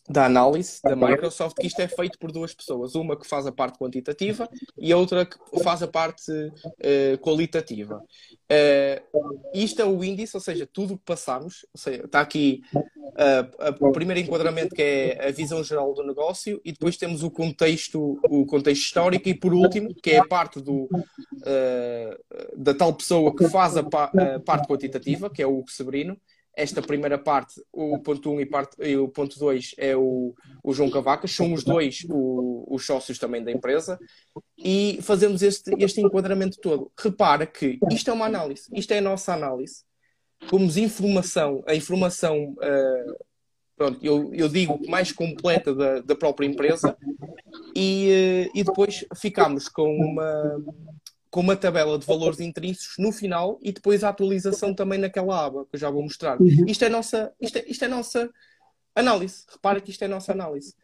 da análise da Microsoft, que isto é feito por duas pessoas. Uma que faz a parte quantitativa e a outra que faz a parte uh, qualitativa. Uh, isto é o índice, ou seja, tudo o que passamos. Seja, está aqui uh, o primeiro enquadramento, que é a visão geral do negócio, e depois temos o contexto, o contexto histórico, e por último, que é a parte do, da tal pessoa que faz a, pa a parte quantitativa, que é o Hugo Severino, esta primeira parte, o ponto 1 um e, parte, e o ponto 2 é o, o João Cavacas, são os dois o, os sócios também da empresa, e fazemos este, este enquadramento todo. Repara que isto é uma análise, isto é a nossa análise. Pomos informação, a informação, uh, pronto, eu, eu digo mais completa da, da própria empresa, e, uh, e depois ficamos com uma com uma tabela de valores intrínsecos no final e depois a atualização também naquela aba, que eu já vou mostrar. Uhum. Isto é nossa, isto é, isto é nossa análise. Repara que isto é nossa análise.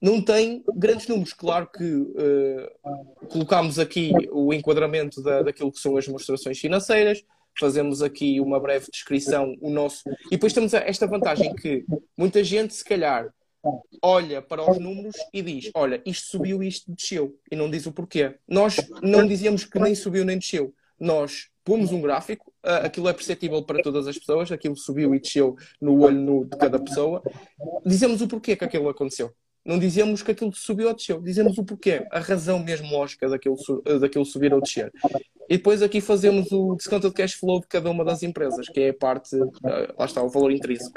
Não tem grandes números. Claro que uh, colocamos aqui o enquadramento da, daquilo que são as demonstrações financeiras, fazemos aqui uma breve descrição, o nosso. E depois temos esta vantagem que muita gente, se calhar, olha para os números e diz: Olha, isto subiu e isto desceu. E não diz o porquê. Nós não dizíamos que nem subiu nem desceu. Nós pomos um gráfico, aquilo é perceptível para todas as pessoas, aquilo subiu e desceu no olho nu de cada pessoa. Dizemos o porquê que aquilo aconteceu. Não dizemos que aquilo subiu ou desceu, dizemos o porquê, a razão mesmo lógica daquilo, daquilo subir ou descer. E depois aqui fazemos o discounted cash flow de cada uma das empresas, que é a parte, lá está, o valor intrínseco.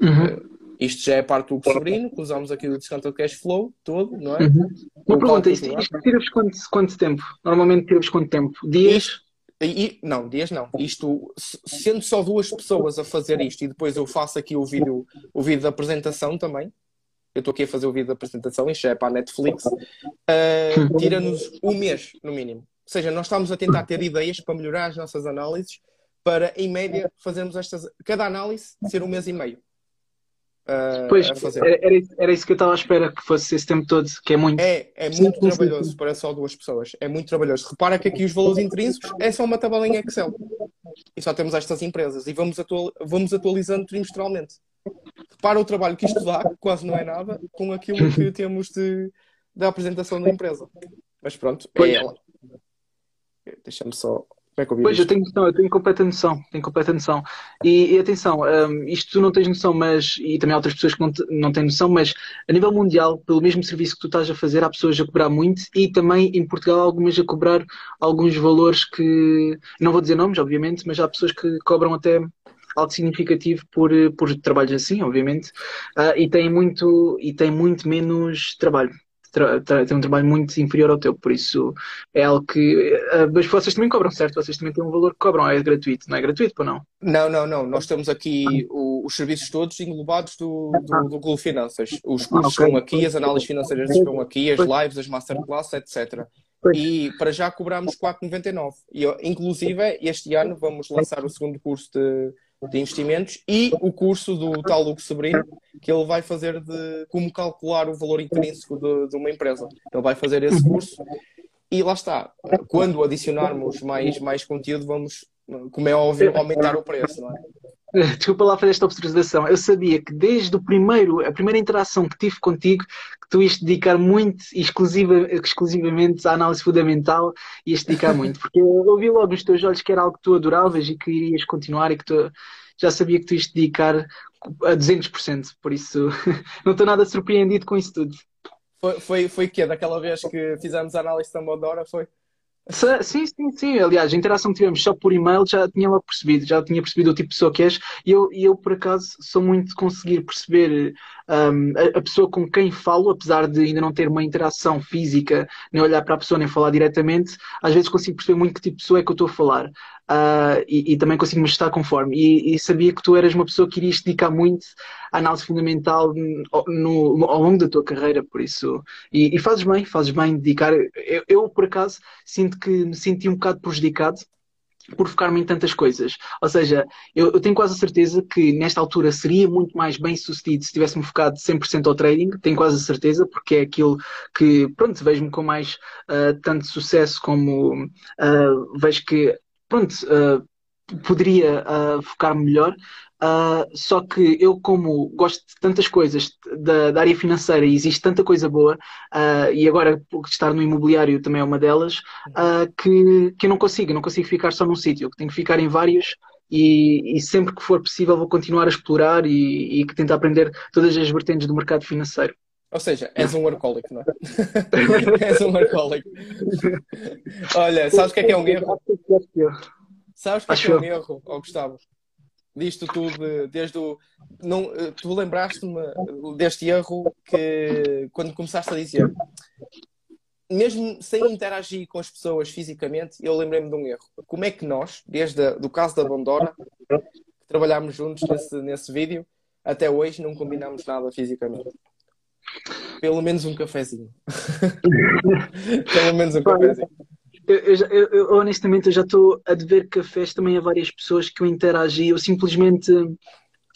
Uhum. Isto já é parte do Sobrinho, que usamos aqui o discounted cash flow todo, não é? Uhum. Uma pergunta, isto, isto tira-vos quanto, quanto tempo? Normalmente tira-vos quanto tempo? Dias? E, não, dias não. Isto, sendo só duas pessoas a fazer isto e depois eu faço aqui o vídeo, o vídeo da apresentação também. Eu estou aqui a fazer o vídeo da apresentação, isto já é para a Netflix. Uh, Tira-nos um mês, no mínimo. Ou seja, nós estamos a tentar ter ideias para melhorar as nossas análises, para, em média, fazermos estas. Cada análise ser um mês e meio uh, pois, a fazer. Era, era, isso que eu estava à espera que fosse esse tempo todo, que é muito. É, é muito trabalhoso para só duas pessoas. É muito trabalhoso. Repara que aqui os valores intrínsecos é só uma tabela em Excel. E só temos estas empresas. E vamos, atual, vamos atualizando trimestralmente. Repara o trabalho que isto dá, quase não é nada, com aquilo que temos de, da apresentação da empresa. Mas pronto, é ela. Deixa-me só é que eu pois, eu tenho noção, eu tenho completa noção, tenho completa noção. E, e atenção, um, isto tu não tens noção, mas, e também há outras pessoas que não, te, não têm noção, mas a nível mundial, pelo mesmo serviço que tu estás a fazer, há pessoas a cobrar muito e também em Portugal algumas a cobrar alguns valores que, não vou dizer nomes, obviamente, mas há pessoas que cobram até algo significativo por, por trabalhos assim, obviamente, uh, e tem muito e tem muito menos trabalho tem um trabalho muito inferior ao teu, por isso é algo que. Uh, mas vocês também cobram, certo? Vocês também têm um valor que cobram, é gratuito, não é gratuito, ou não? Não, não, não. Nós temos aqui o, os serviços todos englobados do, do, do Google Finanças. Os cursos ah, okay. estão aqui, as análises financeiras estão aqui, as lives, as masterclasses, etc. E para já cobramos 4,99. E, inclusive, este ano vamos lançar o segundo curso de de investimentos e o curso do tal Hugo Sobrinho, que ele vai fazer de como calcular o valor intrínseco de, de uma empresa. Ele vai fazer esse curso e lá está. Quando adicionarmos mais, mais conteúdo, vamos, como é óbvio, aumentar o preço, não é? Desculpa lá fazer esta observação. Eu sabia que desde o primeiro, a primeira interação que tive contigo, que tu ias dedicar muito exclusiva, exclusivamente à análise fundamental, ias dedicar muito, porque eu vi logo nos teus olhos que era algo que tu adoravas e que irias continuar e que tu já sabia que tu ias dedicar a 200%, por isso não estou nada surpreendido com isso tudo. Foi, foi, foi que Daquela vez que fizemos a análise da Modora, foi? Sim, sim, sim. Aliás, a interação que tivemos só por e-mail já tinha logo percebido, já tinha percebido o tipo de pessoa que és. E eu, eu por acaso, sou muito de conseguir perceber um, a, a, pessoa com quem falo, apesar de ainda não ter uma interação física, nem olhar para a pessoa, nem falar diretamente. Às vezes consigo perceber muito que tipo de pessoa é que eu estou a falar. Uh, e, e, também consigo me ajustar conforme. E, e, sabia que tu eras uma pessoa que irias dedicar muito à análise fundamental no, no, ao longo da tua carreira, por isso. E, e fazes bem, fazes bem dedicar. Eu, eu, por acaso, sinto que me senti um bocado prejudicado por focar-me em tantas coisas. Ou seja, eu, eu, tenho quase a certeza que nesta altura seria muito mais bem sucedido se tivesse-me focado 100% ao trading, tenho quase a certeza, porque é aquilo que, pronto, vejo-me com mais uh, tanto sucesso como uh, vejo que, pronto, uh, poderia focar melhor. Uh, só que eu, como gosto de tantas coisas da, da área financeira e existe tanta coisa boa, uh, e agora estar no imobiliário também é uma delas, uh, que, que eu não consigo, não consigo ficar só num sítio, que tenho que ficar em vários e, e, sempre que for possível vou continuar a explorar e, e tentar aprender todas as vertentes do mercado financeiro. Ou seja, és um workaholic, não é? és um workaholic. Olha, sabes o que é que é um erro? Sabes o que é, que é um erro, oh, Gustavo? Disto tudo, desde o. Não, tu lembraste-me deste erro que quando começaste a dizer, mesmo sem interagir com as pessoas fisicamente, eu lembrei-me de um erro. Como é que nós, desde o do caso da Bondora, que trabalhámos juntos nesse, nesse vídeo, até hoje não combinámos nada fisicamente? Pelo menos um cafezinho. Pelo menos um cafezinho. Eu, eu, eu, honestamente eu já estou a dever cafés também a várias pessoas que eu interagi. Eu simplesmente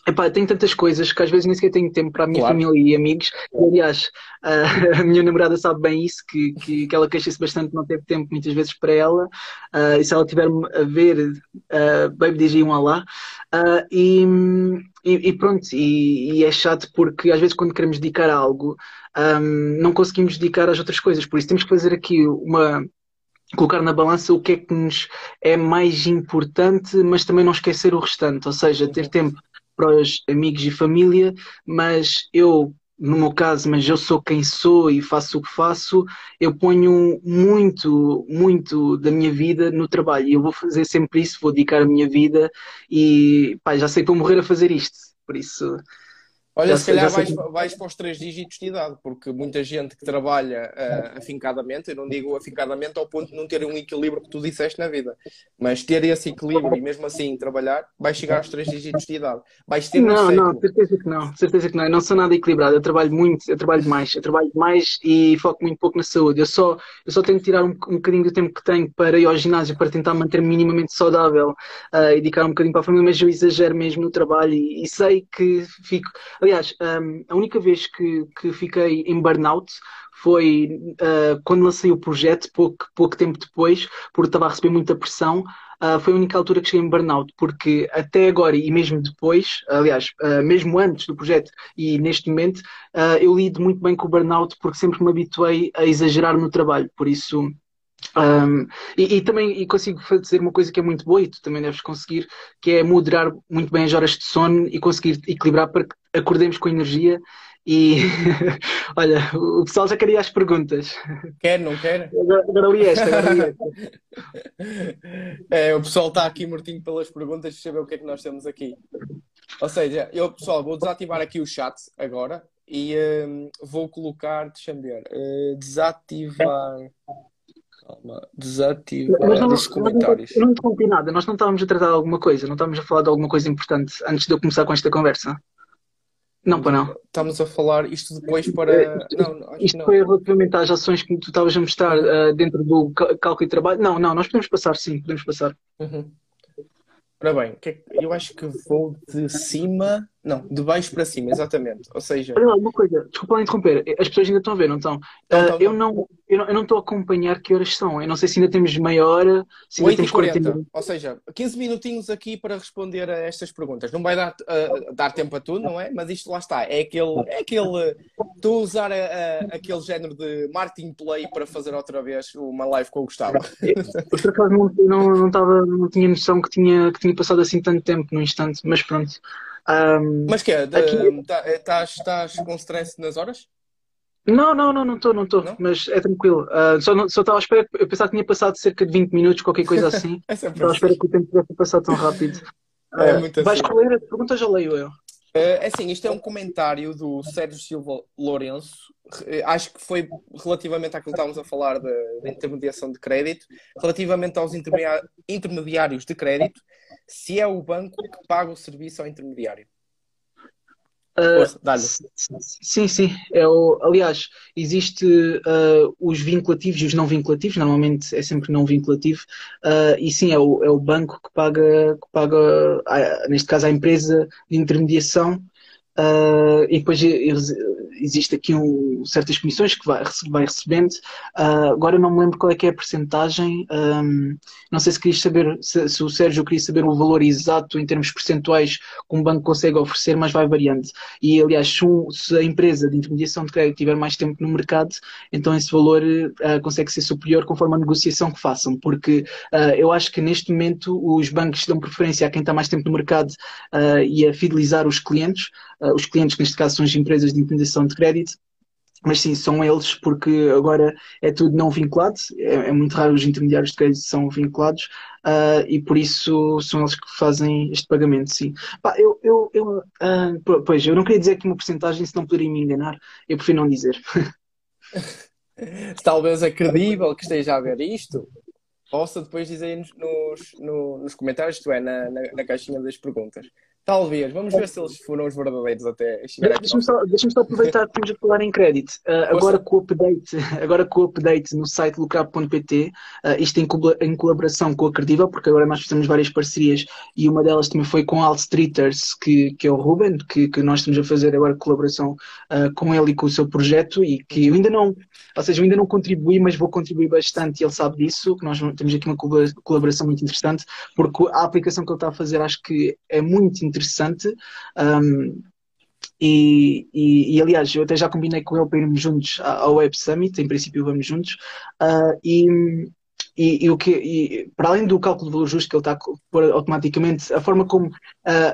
Epá, tenho tantas coisas que às vezes nem sequer tenho tempo para a minha claro. família e amigos. Aliás, a minha namorada sabe bem isso, que, que, que ela queixa-se bastante de não ter tempo muitas vezes para ela. Uh, e se ela tiver-me a ver, uh, baby, diz um alá. Uh, e, e, e, pronto, e, e, é chato porque às vezes quando queremos dedicar a algo, um, não conseguimos dedicar às outras coisas. Por isso temos que fazer aqui uma colocar na balança o que é que nos é mais importante, mas também não esquecer o restante, ou seja, ter tempo para os amigos e família, mas eu, no meu caso, mas eu sou quem sou e faço o que faço, eu ponho muito, muito da minha vida no trabalho. E eu vou fazer sempre isso, vou dedicar a minha vida e pá, já sei que vou morrer a fazer isto, por isso Olha, se calhar vais, vais, para os três dígitos de idade, porque muita gente que trabalha uh, afincadamente, eu não digo afincadamente ao ponto de não ter um equilíbrio que tu disseste na vida, mas ter esse equilíbrio e mesmo assim trabalhar, vais chegar aos três dígitos de idade. Vais ter Não, não, certeza que não, certeza que não. Eu não sou nada equilibrado, eu trabalho muito, eu trabalho mais, eu trabalho mais e foco muito pouco na saúde. Eu só, eu só tenho que tirar um, um bocadinho do tempo que tenho para ir ao ginásio, para tentar manter-me minimamente saudável uh, e dedicar um bocadinho para a família, mas eu exagero mesmo no trabalho e, e sei que fico Aliás, um, a única vez que, que fiquei em burnout foi uh, quando lancei o projeto, pouco, pouco tempo depois, porque estava a receber muita pressão. Uh, foi a única altura que cheguei em burnout, porque até agora e mesmo depois, aliás, uh, mesmo antes do projeto e neste momento, eu lido muito bem com o burnout porque sempre me habituei a exagerar no trabalho. Por isso, um, e, e, também e consigo fazer uma coisa que é muito boa e tu também deves conseguir, que é moderar muito bem as horas de sono e conseguir equilibrar para que acordemos com energia. E olha, o pessoal já queria as perguntas. Quer, não quer? Agora, agora li esta, agora li esta. É, o pessoal está aqui mortinho pelas perguntas, deixa eu ver o que é que nós temos aqui. Ou seja, eu, pessoal, vou desativar aqui o chat agora e um, vou colocar, deixa-me ver, uh, desativar. Calma, desativar os comentários. Eu não interrompi nada, nós não estávamos a tratar de alguma coisa, não estávamos a falar de alguma coisa importante antes de eu começar com esta conversa. Não, para não. Estamos a falar isto depois para. Não, isto não. foi relativamente às ações que tu estavas a mostrar uh, dentro do cálculo e trabalho. Não, não, nós podemos passar, sim, podemos passar. Uhum. Ora bem, é eu acho que vou de cima. Não, de baixo para cima, exatamente. Ou seja. Olha lá, uma coisa, desculpa lá interromper. As pessoas ainda estão a ver, não estão? Uh, eu, não, eu, não, eu não estou a acompanhar que horas são. Eu não sei se ainda temos meia hora, se ainda temos 40. 40 Ou seja, 15 minutinhos aqui para responder a estas perguntas. Não vai dar, uh, dar tempo a tudo, não é? Mas isto lá está. É aquele. É aquele tu usar a, a, aquele género de marketing play para fazer outra vez uma live com o Gustavo. Eu, por acaso não, não, não, tava, não tinha noção que tinha, que tinha passado assim tanto tempo no instante, mas pronto. Um, Mas que é? Aqui... Tá, é, estás com stress nas horas? Não, não, não, não estou, não estou, mas é tranquilo. Uh, só, estava à espera, eu pensava que tinha passado cerca de 20 minutos, qualquer coisa assim. é estava à espera que o tempo tivesse passado tão rápido. Uh, é muito vais assim. ler a pergunta, já leio eu. É assim, isto é um comentário do Sérgio Silva Lourenço. Acho que foi relativamente àquilo que estávamos a falar da intermediação de crédito, relativamente aos intermediários de crédito se é o banco que paga o serviço ao intermediário. Uh, sim, sim. É o, aliás, existe uh, os vinculativos e os não vinculativos. Normalmente é sempre não vinculativo. Uh, e sim, é o, é o banco que paga, que paga neste caso, a empresa de intermediação e depois existe aqui um, certas comissões que vai, vai recebendo. Uh, agora não me lembro qual é que é a percentagem. Um, não sei se querias saber, se, se, o Sérgio queria saber o valor exato em termos percentuais que um banco consegue oferecer, mas vai variando. E aliás, se, um, se a empresa de intermediação de crédito tiver mais tempo no mercado, então esse valor uh, consegue ser superior conforme a negociação que façam, porque eu acho que neste momento os bancos dão preferência a quem está mais tempo no mercado e a fidelizar os clientes uh, os clientes, que neste caso são as empresas de intermediação de crédito, mas sim, são eles, porque agora é tudo não vinculado, é, é muito raro os intermediários de crédito são vinculados, uh, e por isso são eles que fazem este pagamento, sim. Eu, eu, eu uh, pois, eu não queria dizer aqui uma porcentagem, se não poderia me enganar, eu prefiro não dizer. Talvez é credível que esteja a ver isto, possa depois dizer nos, nos, nos comentários, isto é, na, na, na caixinha das perguntas. Talvez, vamos ver se eles foram os verdadeiros até chegar Deixa-me só, deixa só aproveitar que estamos a falar em crédito. Uh, agora, com o update, agora com o update no site lucrap.pt, uh, isto em, em, colaboração com a Credível, porque agora nós fizemos várias parcerias e uma delas também foi com a Alt Streeters, que, que é o Ruben, que, que nós estamos a fazer agora colaboração uh, com ele e com o seu projeto e que eu ainda não, ou seja, eu ainda não contribuí, mas vou contribuir bastante e ele sabe disso, que nós temos aqui uma colaboração muito interessante, porque a aplicação que ele está a fazer acho que é muito interessante interessante. Um, e, e, e, aliás, eu até já combinei com ele para irmos juntos ao Web Summit, em princípio vamos juntos. Uh, e, e, e, o que, e, para além do cálculo de valor justo que ele está a pôr automaticamente, a forma como uh,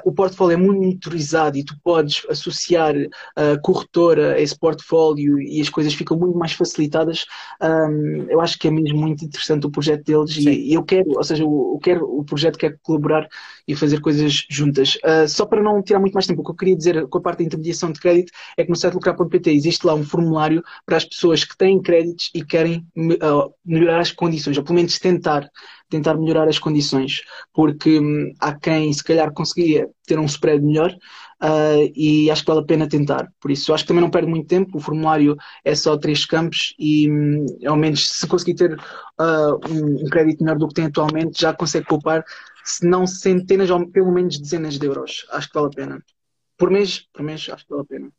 o portfólio é monitorizado e tu podes associar a uh, corretora a esse portfólio e as coisas ficam muito mais facilitadas, um, eu acho que é mesmo muito interessante o projeto deles e, e, eu quero, ou seja, o, eu quero, o projeto quer colaborar e fazer coisas juntas. Uh, só para não tirar muito mais tempo, o que eu queria dizer com a parte da intermediação de crédito é que no site lucrar.pt existe lá um formulário para as pessoas que têm créditos e querem melhorar as condições pelo menos tentar, tentar melhorar as condições, porque hum, há quem se calhar conseguia ter um spread melhor uh, e acho que vale a pena tentar. Por isso, acho que também não perde muito tempo, o formulário é só três campos e hum, ao menos se conseguir ter uh, um, um crédito melhor do que tem atualmente, já consegue poupar, se não centenas ou pelo menos dezenas de euros. Acho que vale a pena. Por mês, por mês, acho que vale a pena.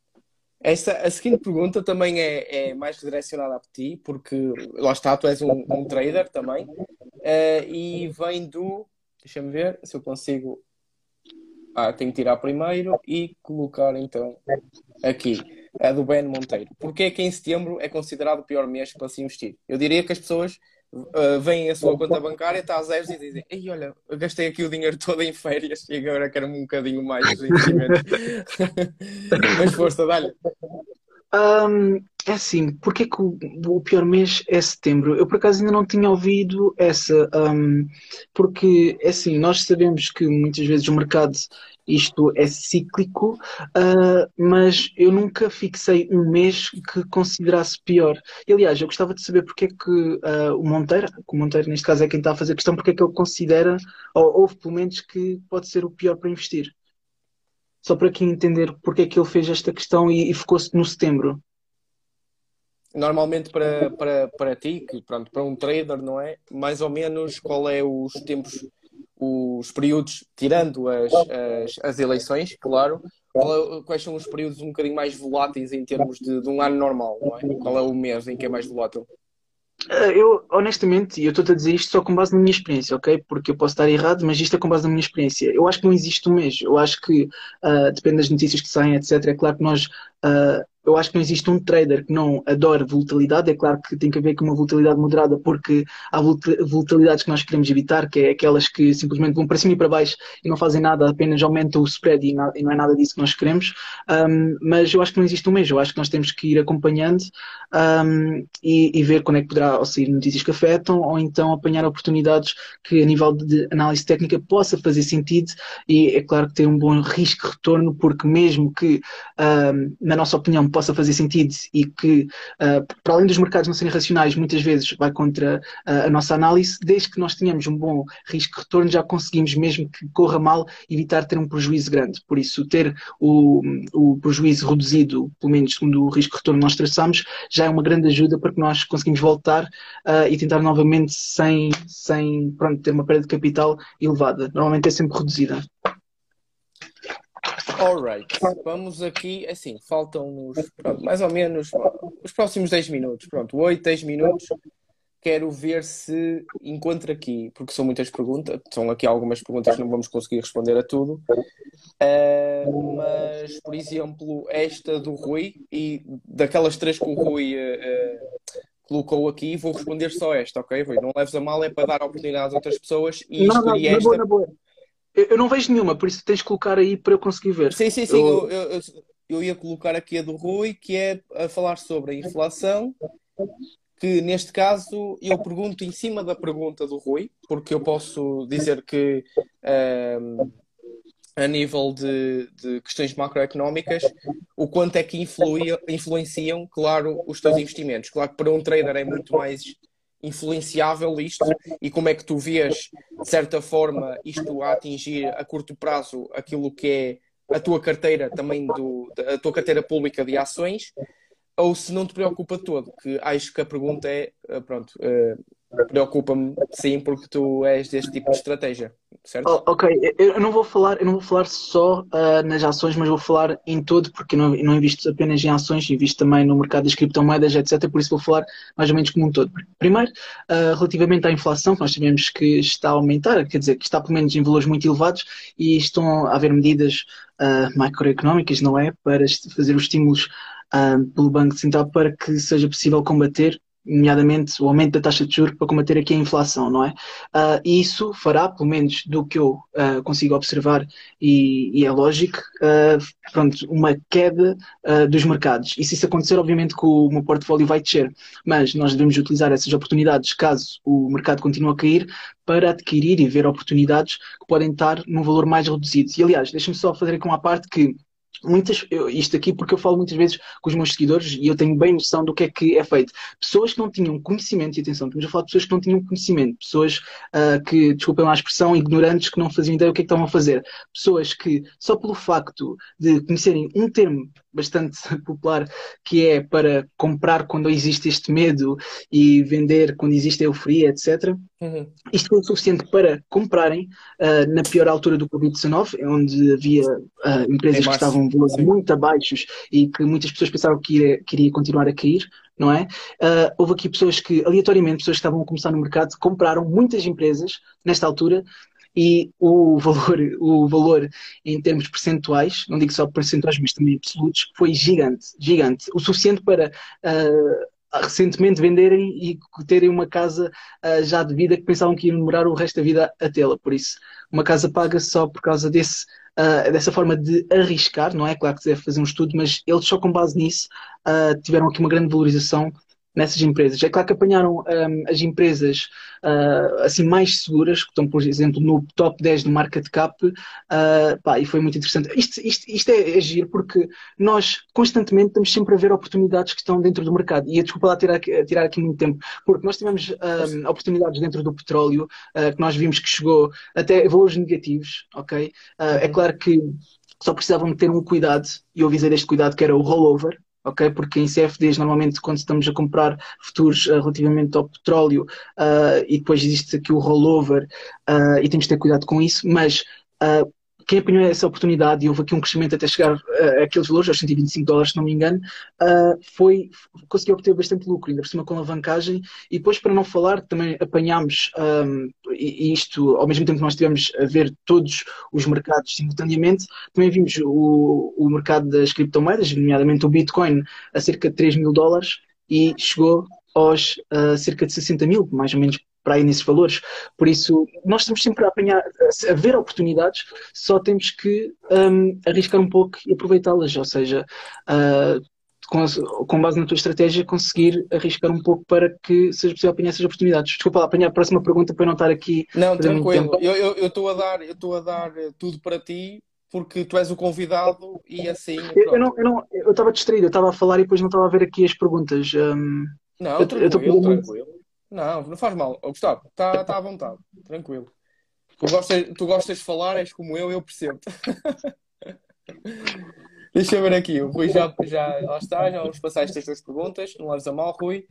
Esta, a seguinte pergunta também é, é mais direcionada a ti, porque lá está, tu és um, um trader também, uh, e vem do. Deixa-me ver se eu consigo. Ah, tenho que tirar primeiro e colocar então aqui. É do Ben Monteiro. Porquê é que em setembro é considerado o pior mês para se investir? Eu diria que as pessoas uh, veem a sua conta bancária, está a zeros e dizem: Ei, olha, gastei aqui o dinheiro todo em férias e agora quero um bocadinho mais de investimento. Mas força, dá-lhe. Um, é assim, porque é que o, o, pior mês é setembro? Eu por acaso ainda não tinha ouvido essa, um, porque é assim, nós sabemos que muitas vezes o mercado isto é cíclico, uh, mas eu nunca fixei um mês que considerasse pior. E, aliás, eu gostava de saber porque é que uh, o Monteiro, o Monteiro neste caso é quem está a fazer a questão, porque é que ele considera, ou houve pelo menos, que pode ser o pior para investir. Só para aqui entender porque é que ele fez esta questão e, e focou-se no setembro. Normalmente para, para, para ti, que pronto, para um trader, não é? Mais ou menos qual é os tempos os períodos, tirando as, as, as eleições, claro, é, quais são os períodos um bocadinho mais voláteis em termos de, de um ano normal, não é? Qual é o mês em que é mais volátil? Eh, eu, honestamente, eu estou a dizer isto só com base na minha experiência, ok? Porque eu posso estar errado, mas isto é com base na minha experiência. Eu acho que não existe um mês. Eu acho que uh, depende das notícias que saem, etc. É claro que nós uh, eu acho que não existe um trader que não adore volatilidade. É claro que tem que haver aqui uma volatilidade moderada, porque há volatilidades que nós queremos evitar, que é aquelas que simplesmente vão para cima e para baixo e não fazem nada, apenas aumentam o spread e, não é nada disso que nós queremos. Um, mas eu acho que não existe um mês. Eu acho que nós temos que ir acompanhando um, e, e, ver quando é que poderá sair notícias que afetam ou então apanhar oportunidades que a nível de análise técnica possa fazer sentido e é claro que tem um bom risco-retorno, porque mesmo que um, na nossa opinião, possa fazer sentido e que, uh, para além dos mercados não serem racionais, muitas vezes vai contra uh, a nossa análise, desde que nós tenhamos um bom risco-retorno, já conseguimos, mesmo que corra mal, evitar ter um prejuízo grande. Por isso, ter o, o prejuízo reduzido, pelo menos segundo o risco-retorno que nós traçamos, já é uma grande ajuda para que nós conseguimos voltar uh, e tentar novamente sem, sem pronto, ter uma perda de capital elevada. Normalmente é sempre reduzida. Alright, vamos aqui, assim, faltam-nos, mais ou menos, os próximos 10 minutos, pronto, 8, 10 minutos. Quero ver se encontro aqui, porque são muitas perguntas, são aqui algumas perguntas que não vamos conseguir responder a tudo. Uh, mas, por exemplo, esta do Rui, e daquelas três que o Rui uh, colocou aqui, vou responder só esta, ok, Rui? Não leves a mal, é para dar oportunidade a outras pessoas e escolhi esta. Eu não vejo nenhuma, por isso tens de colocar aí para eu conseguir ver. Sim, sim, sim. Eu... Eu, eu, eu ia colocar aqui a do Rui, que é a falar sobre a inflação, que neste caso eu pergunto em cima da pergunta do Rui, porque eu posso dizer que um, ehm, a nível de, de, questões macroeconómicas, o quanto é que influia, influenciam, claro, os teus investimentos. Claro que para um trader é muito mais influenciável isto e como é que tu vês, de certa forma, isto a atingir a curto prazo aquilo que é a tua carteira também do, a tua carteira pública de ações? Ou se não te preocupa todo, que acho que a pergunta é, eh, pronto, uh, preocupa-me sim porque tu és deste tipo de estratégia, certo? Oh, ok, eu não vou falar, eu não vou falar só uh, nas ações, mas vou falar em todo, porque não, não invisto apenas em ações, invisto também no mercado das criptomoedas, etc. Por isso vou falar mais ou menos como um todo. Primeiro, uh, relativamente à inflação, que nós sabemos que está a aumentar, quer dizer, que está pelo menos em valores muito elevados e estão a haver medidas macroeconómicas, não é? Para fazer os estímulos uh, pelo Banco Central para que seja possível combater nomeadamente o aumento da taxa de juros para combater aqui a inflação, não é? Uh, e isso fará, pelo menos do que eu uh, consigo observar, e, e é lógico, uh, pronto, uma queda dos mercados. E se isso acontecer, obviamente que o meu portfólio vai descer, mas nós devemos utilizar essas oportunidades, caso o mercado continue a cair, para adquirir e ver oportunidades que podem estar num valor mais reduzido. E aliás, deixa-me só fazer aqui uma parte que muitas, eu, isto aqui porque eu falo muitas vezes com os meus seguidores e eu tenho bem noção do que é que é feito. Pessoas que não tinham conhecimento, e atenção, estamos a falar de pessoas que não tinham conhecimento, pessoas uh, que, desculpem lá a expressão, ignorantes que não faziam ideia do que é que estavam a fazer, pessoas que só pelo facto de conhecerem um termo bastante popular que é para comprar quando existe este medo e vender quando existe euforia, etc. Uhum. Isto foi o suficiente para comprarem uh, na pior altura do Covid-19, onde havia uh, empresas que estavam valores muito abaixos e que muitas pessoas pensavam que iria, que iria continuar a cair, não é? Uh, houve aqui pessoas que, aleatoriamente, pessoas que estavam a começar no mercado, compraram muitas empresas nesta altura e o valor, o valor em termos percentuais, não digo só percentuais, mas também absolutos, foi gigante, gigante. O suficiente para uh, recentemente venderem e terem uma casa uh, já de vida que pensavam que iam demorar o resto da vida a tê-la. Por isso, uma casa paga só por causa desse, uh, dessa forma de arriscar, não é? Claro que deve fazer um estudo, mas eles só com base nisso tiveram aqui uma grande valorização nessas empresas. É claro que apanharam um, as empresas uh, assim mais seguras, que estão, por exemplo, no top 10 do market cap, uh, pá, e foi muito interessante. Isto, isto, isto é, é giro porque nós constantemente estamos sempre a ver oportunidades que estão dentro do mercado. E desculpa lá tirar, tirar aqui muito tempo, porque nós tivemos um, oportunidades dentro do petróleo uh, que nós vimos que chegou até valores negativos, ok? é uhum. claro que só precisavam ter um cuidado, e eu avisei deste cuidado que era o rollover, ok? Porque em CFDs, normalmente, quando estamos a comprar futuros uh, relativamente ao petróleo, uh, e depois existe aqui o rollover, uh, e temos de ter cuidado com isso, mas quem apanhou essa oportunidade e houve aqui um crescimento até chegar uh, àqueles valores, aos 125 dólares, se não me engano, uh, foi, conseguiu obter bastante lucro, ainda por cima com alavancagem. E depois, para não falar, também apanhámos, um, e isto ao mesmo tempo que nós estivemos a ver todos os mercados simultaneamente, também vimos o, o mercado das criptomoedas, nomeadamente o Bitcoin, a cerca de 3 mil dólares e chegou aos uh, cerca de 60 mil, mais ou menos para aí nesses valores. Por isso, nós estamos sempre a apanhar, a ver oportunidades, só temos que um, arriscar um pouco e aproveitá-las. Ou seja, uh, com, com, base na tua estratégia, conseguir arriscar um pouco para que seja possível apanhar essas oportunidades. Desculpa apanhar a próxima pergunta para não estar aqui. Não, tranquilo. Eu estou a dar, eu estou a dar tudo para ti porque tu és o convidado e assim. Eu, eu não, eu não, eu estava distraído, eu estava a falar e depois não estava a ver aqui as perguntas. Um, não, eu, tranquilo, eu tranquilo. Não, não faz mal. Oh, Gustavo, está tá à vontade, tranquilo. Tu gostas, tu gostas de falar, és como eu, eu percebo. Deixa eu ver aqui, o Rui já, já lá está, já vamos passar estas duas perguntas, não leves a mal, Rui.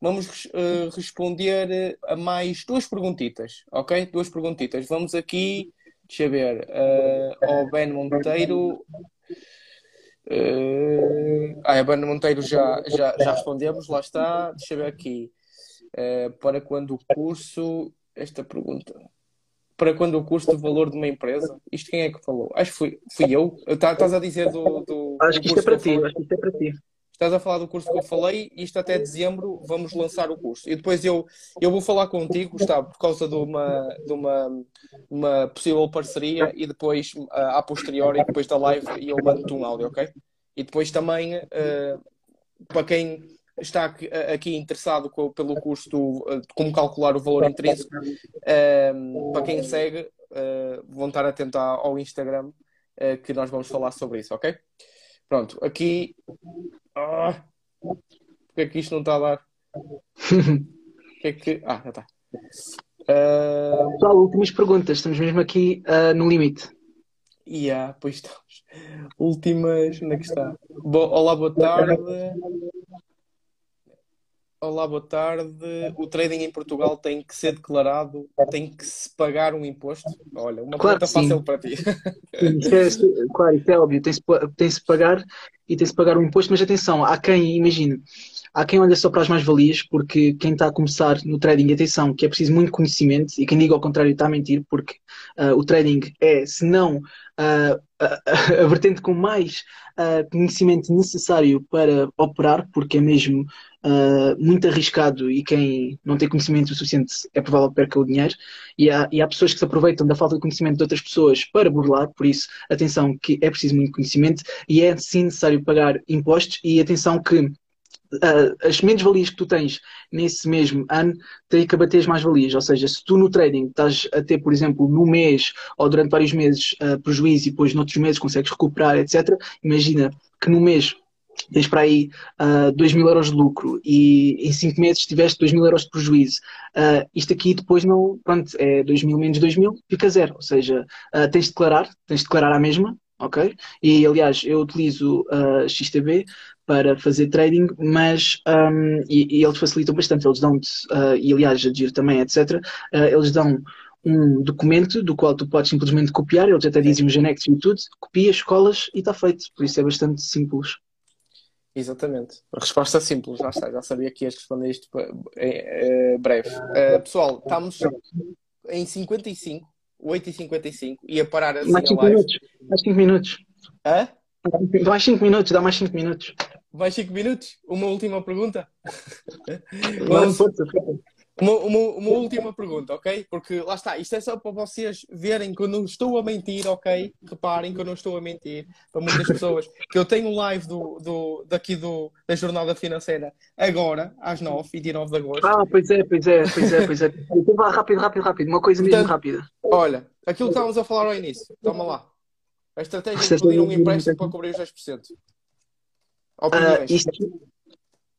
Vamos uh, responder a mais duas perguntitas, ok? Duas perguntitas. Vamos aqui, deixa eu ver, uh, ao Ben Monteiro. Uh, ah, a Ben Monteiro já, já, já respondemos, lá está. Deixa eu ver aqui. Uh, para quando o curso. Esta pergunta para quando o custo de valor de uma empresa? Isto quem é que falou? Acho que fui, fui eu. Tá, estás a dizer do. do acho que isto é para ti, acho que isto é para ti. Estás a falar do curso que eu falei, isto até dezembro vamos lançar o curso. E depois eu, eu vou falar contigo, Gustavo, por causa de uma, de uma, uma possível parceria e depois, a posteriori, depois da live, eu mando-te um áudio, ok? E depois também, uh, para quem está aqui interessado pelo curso de como calcular o valor intrínseco, ehm, para quem segue, eh, vão estar atentos ao Instagram eh, que nós vamos falar sobre isso, ok? Pronto, aqui. Ah, porque é que isto não está a dar? que é que. Ah, já está. Uh... Pessoal, últimas perguntas, estamos mesmo aqui uh, no limite. E yeah, pois estamos. Últimas, onde é que está? Bo Olá, boa tarde. Olá, boa tarde. O trading em Portugal tem que ser declarado, tem que se pagar um imposto? Olha, uma claro pergunta fácil para ti. Isso é, claro, isso é óbvio. Tem-se tem -se pagar e tem-se pagar um imposto, mas atenção, há quem, imagina, há quem olha só para as mais-valias, porque quem está a começar no trading, atenção, que é preciso muito conhecimento, e quem diga ao contrário está a mentir, porque uh, o trading é, se não uh, a, a, vertente com mais uh, conhecimento necessário para operar, porque é mesmo uh, muito arriscado e quem não tem conhecimento suficiente é provável que perca o dinheiro. E há, e há pessoas que se aproveitam da falta de conhecimento de outras pessoas para burlar, por isso, atenção que é preciso muito conhecimento e é sim necessário pagar impostos e atenção que Uh, as menos-valias que tu tens nesse mesmo ano têm que abater as mais-valias. Ou seja, se tu no trading estás a ter, por exemplo, no mês ou durante vários meses uh, prejuízo e depois noutros meses consegues recuperar, etc., imagina que no mês tens para aí uh, 2 mil euros de lucro e em 5 meses tiveste 2 mil euros de prejuízo. Uh, isto aqui depois não, pronto, é 2 mil menos 2 mil, fica zero. Ou seja, uh, tens de declarar, tens de declarar a mesma, ok? E aliás, eu utilizo a uh, XTB para fazer trading, mas um, e, e, eles facilitam bastante, eles dão-te, uh, e aliás, a Giro também, etc. Eles dão um documento do qual tu podes simplesmente copiar, eles até dizem os anexos e tudo, copias, colas e está feito. Por isso é bastante simples. Exatamente. A resposta simples, já sei, já sabia que ias responder isto em, breve. Uh, pessoal, estamos em 55, 8 e 55 ia parar assim mais 5 minutos. Mais 5 minutos. Hã? Dá mais 5 minutos, dá mais 5 minutos. Mais 5 minutos? Uma última pergunta? Vamos, uma, uma, uma, última pergunta, ok? Porque lá está, isto é só para vocês verem que eu não estou a mentir, ok? Reparem que eu não estou a mentir para muitas pessoas. Que eu tenho um live do, do, daqui do, da Jornada Financeira agora, às 9, 29 de agosto. Ah, pois é, pois é, pois é, pois é. Então vá rápido, rápido, rápido. Uma coisa mesmo rápida. Olha, aquilo que estávamos a falar ao início, toma lá. A estratégia de pedir um empréstimo para cobrir os 10%. Opiniões. Uh, isto,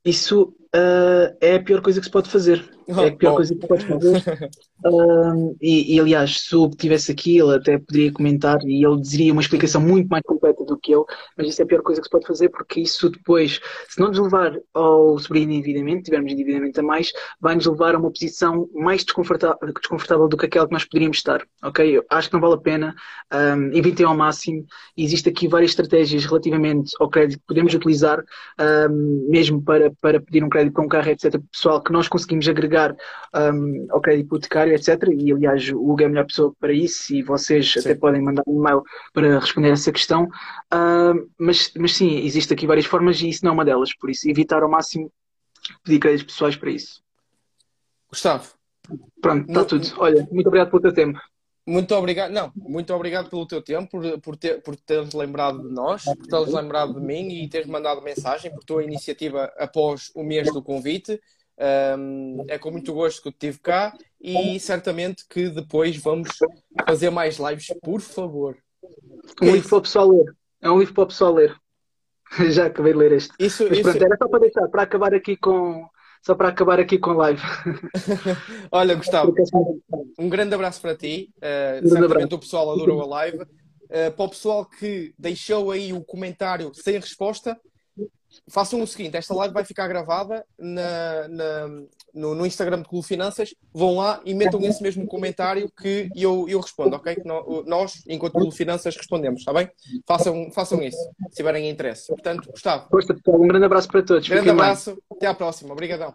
isso uh, é a pior coisa que se pode fazer. É a pior oh. coisa que se pode fazer. Uh, e, e, aliás, se o estivesse aqui, ele até poderia comentar e ele diria uma explicação muito mais do que eu, mas isso é a pior coisa que se pode fazer porque isso depois, se não nos levar ao sobreendividamento, tivermos endividamento a mais, vai-nos levar a uma posição mais desconfortável, desconfortável do que aquela que nós poderíamos estar. Ok? Eu acho que não vale a pena. Um, evitem ao máximo. Existem aqui várias estratégias relativamente ao crédito que podemos utilizar, um, mesmo para, para pedir um crédito para um carro, etc. Pessoal, que nós conseguimos agregar um, ao crédito hipotecário, etc. E aliás, o Hugo é a melhor pessoa para isso e vocês Sim. até podem mandar um e-mail para responder a essa questão. Uh, mas, mas sim, existe aqui várias formas e isso não é uma delas. Por isso, evitar ao máximo pedir créditos pessoais para isso. Gustavo. Pronto, está tudo. Olha, muito obrigado pelo teu tempo. Muito obrigado, não, muito obrigado pelo teu tempo, por, por, ter, por teres lembrado de nós, por teres lembrado de mim e teres mandado mensagem por tua iniciativa após o mês do convite. Um, é com muito gosto que eu estive cá e certamente que depois vamos fazer mais lives, por favor. um livro para o pessoal ler. É um livro para o pessoal ler. Já acabei de ler este. Isso, Mas isso... pronto, era só para deixar, para acabar aqui com. Só para acabar aqui com a live. Olha, Gustavo, um grande abraço para ti. Uh, certamente abraço. o pessoal adorou a live. Uh, para o pessoal que deixou aí o comentário sem resposta, façam o seguinte: esta live vai ficar gravada na, na, no, no, Instagram de Clube Finanças. Vão lá e metam esse mesmo comentário que eu, eu respondo, ok? Nós, enquanto Clube Finanças, respondemos, está bem? Façam, façam isso, se tiverem interesse. Portanto, Gustavo. Força, pessoal. Um grande abraço para todos. Grande Fiquem abraço. Bem. Até à próxima. Obrigadão.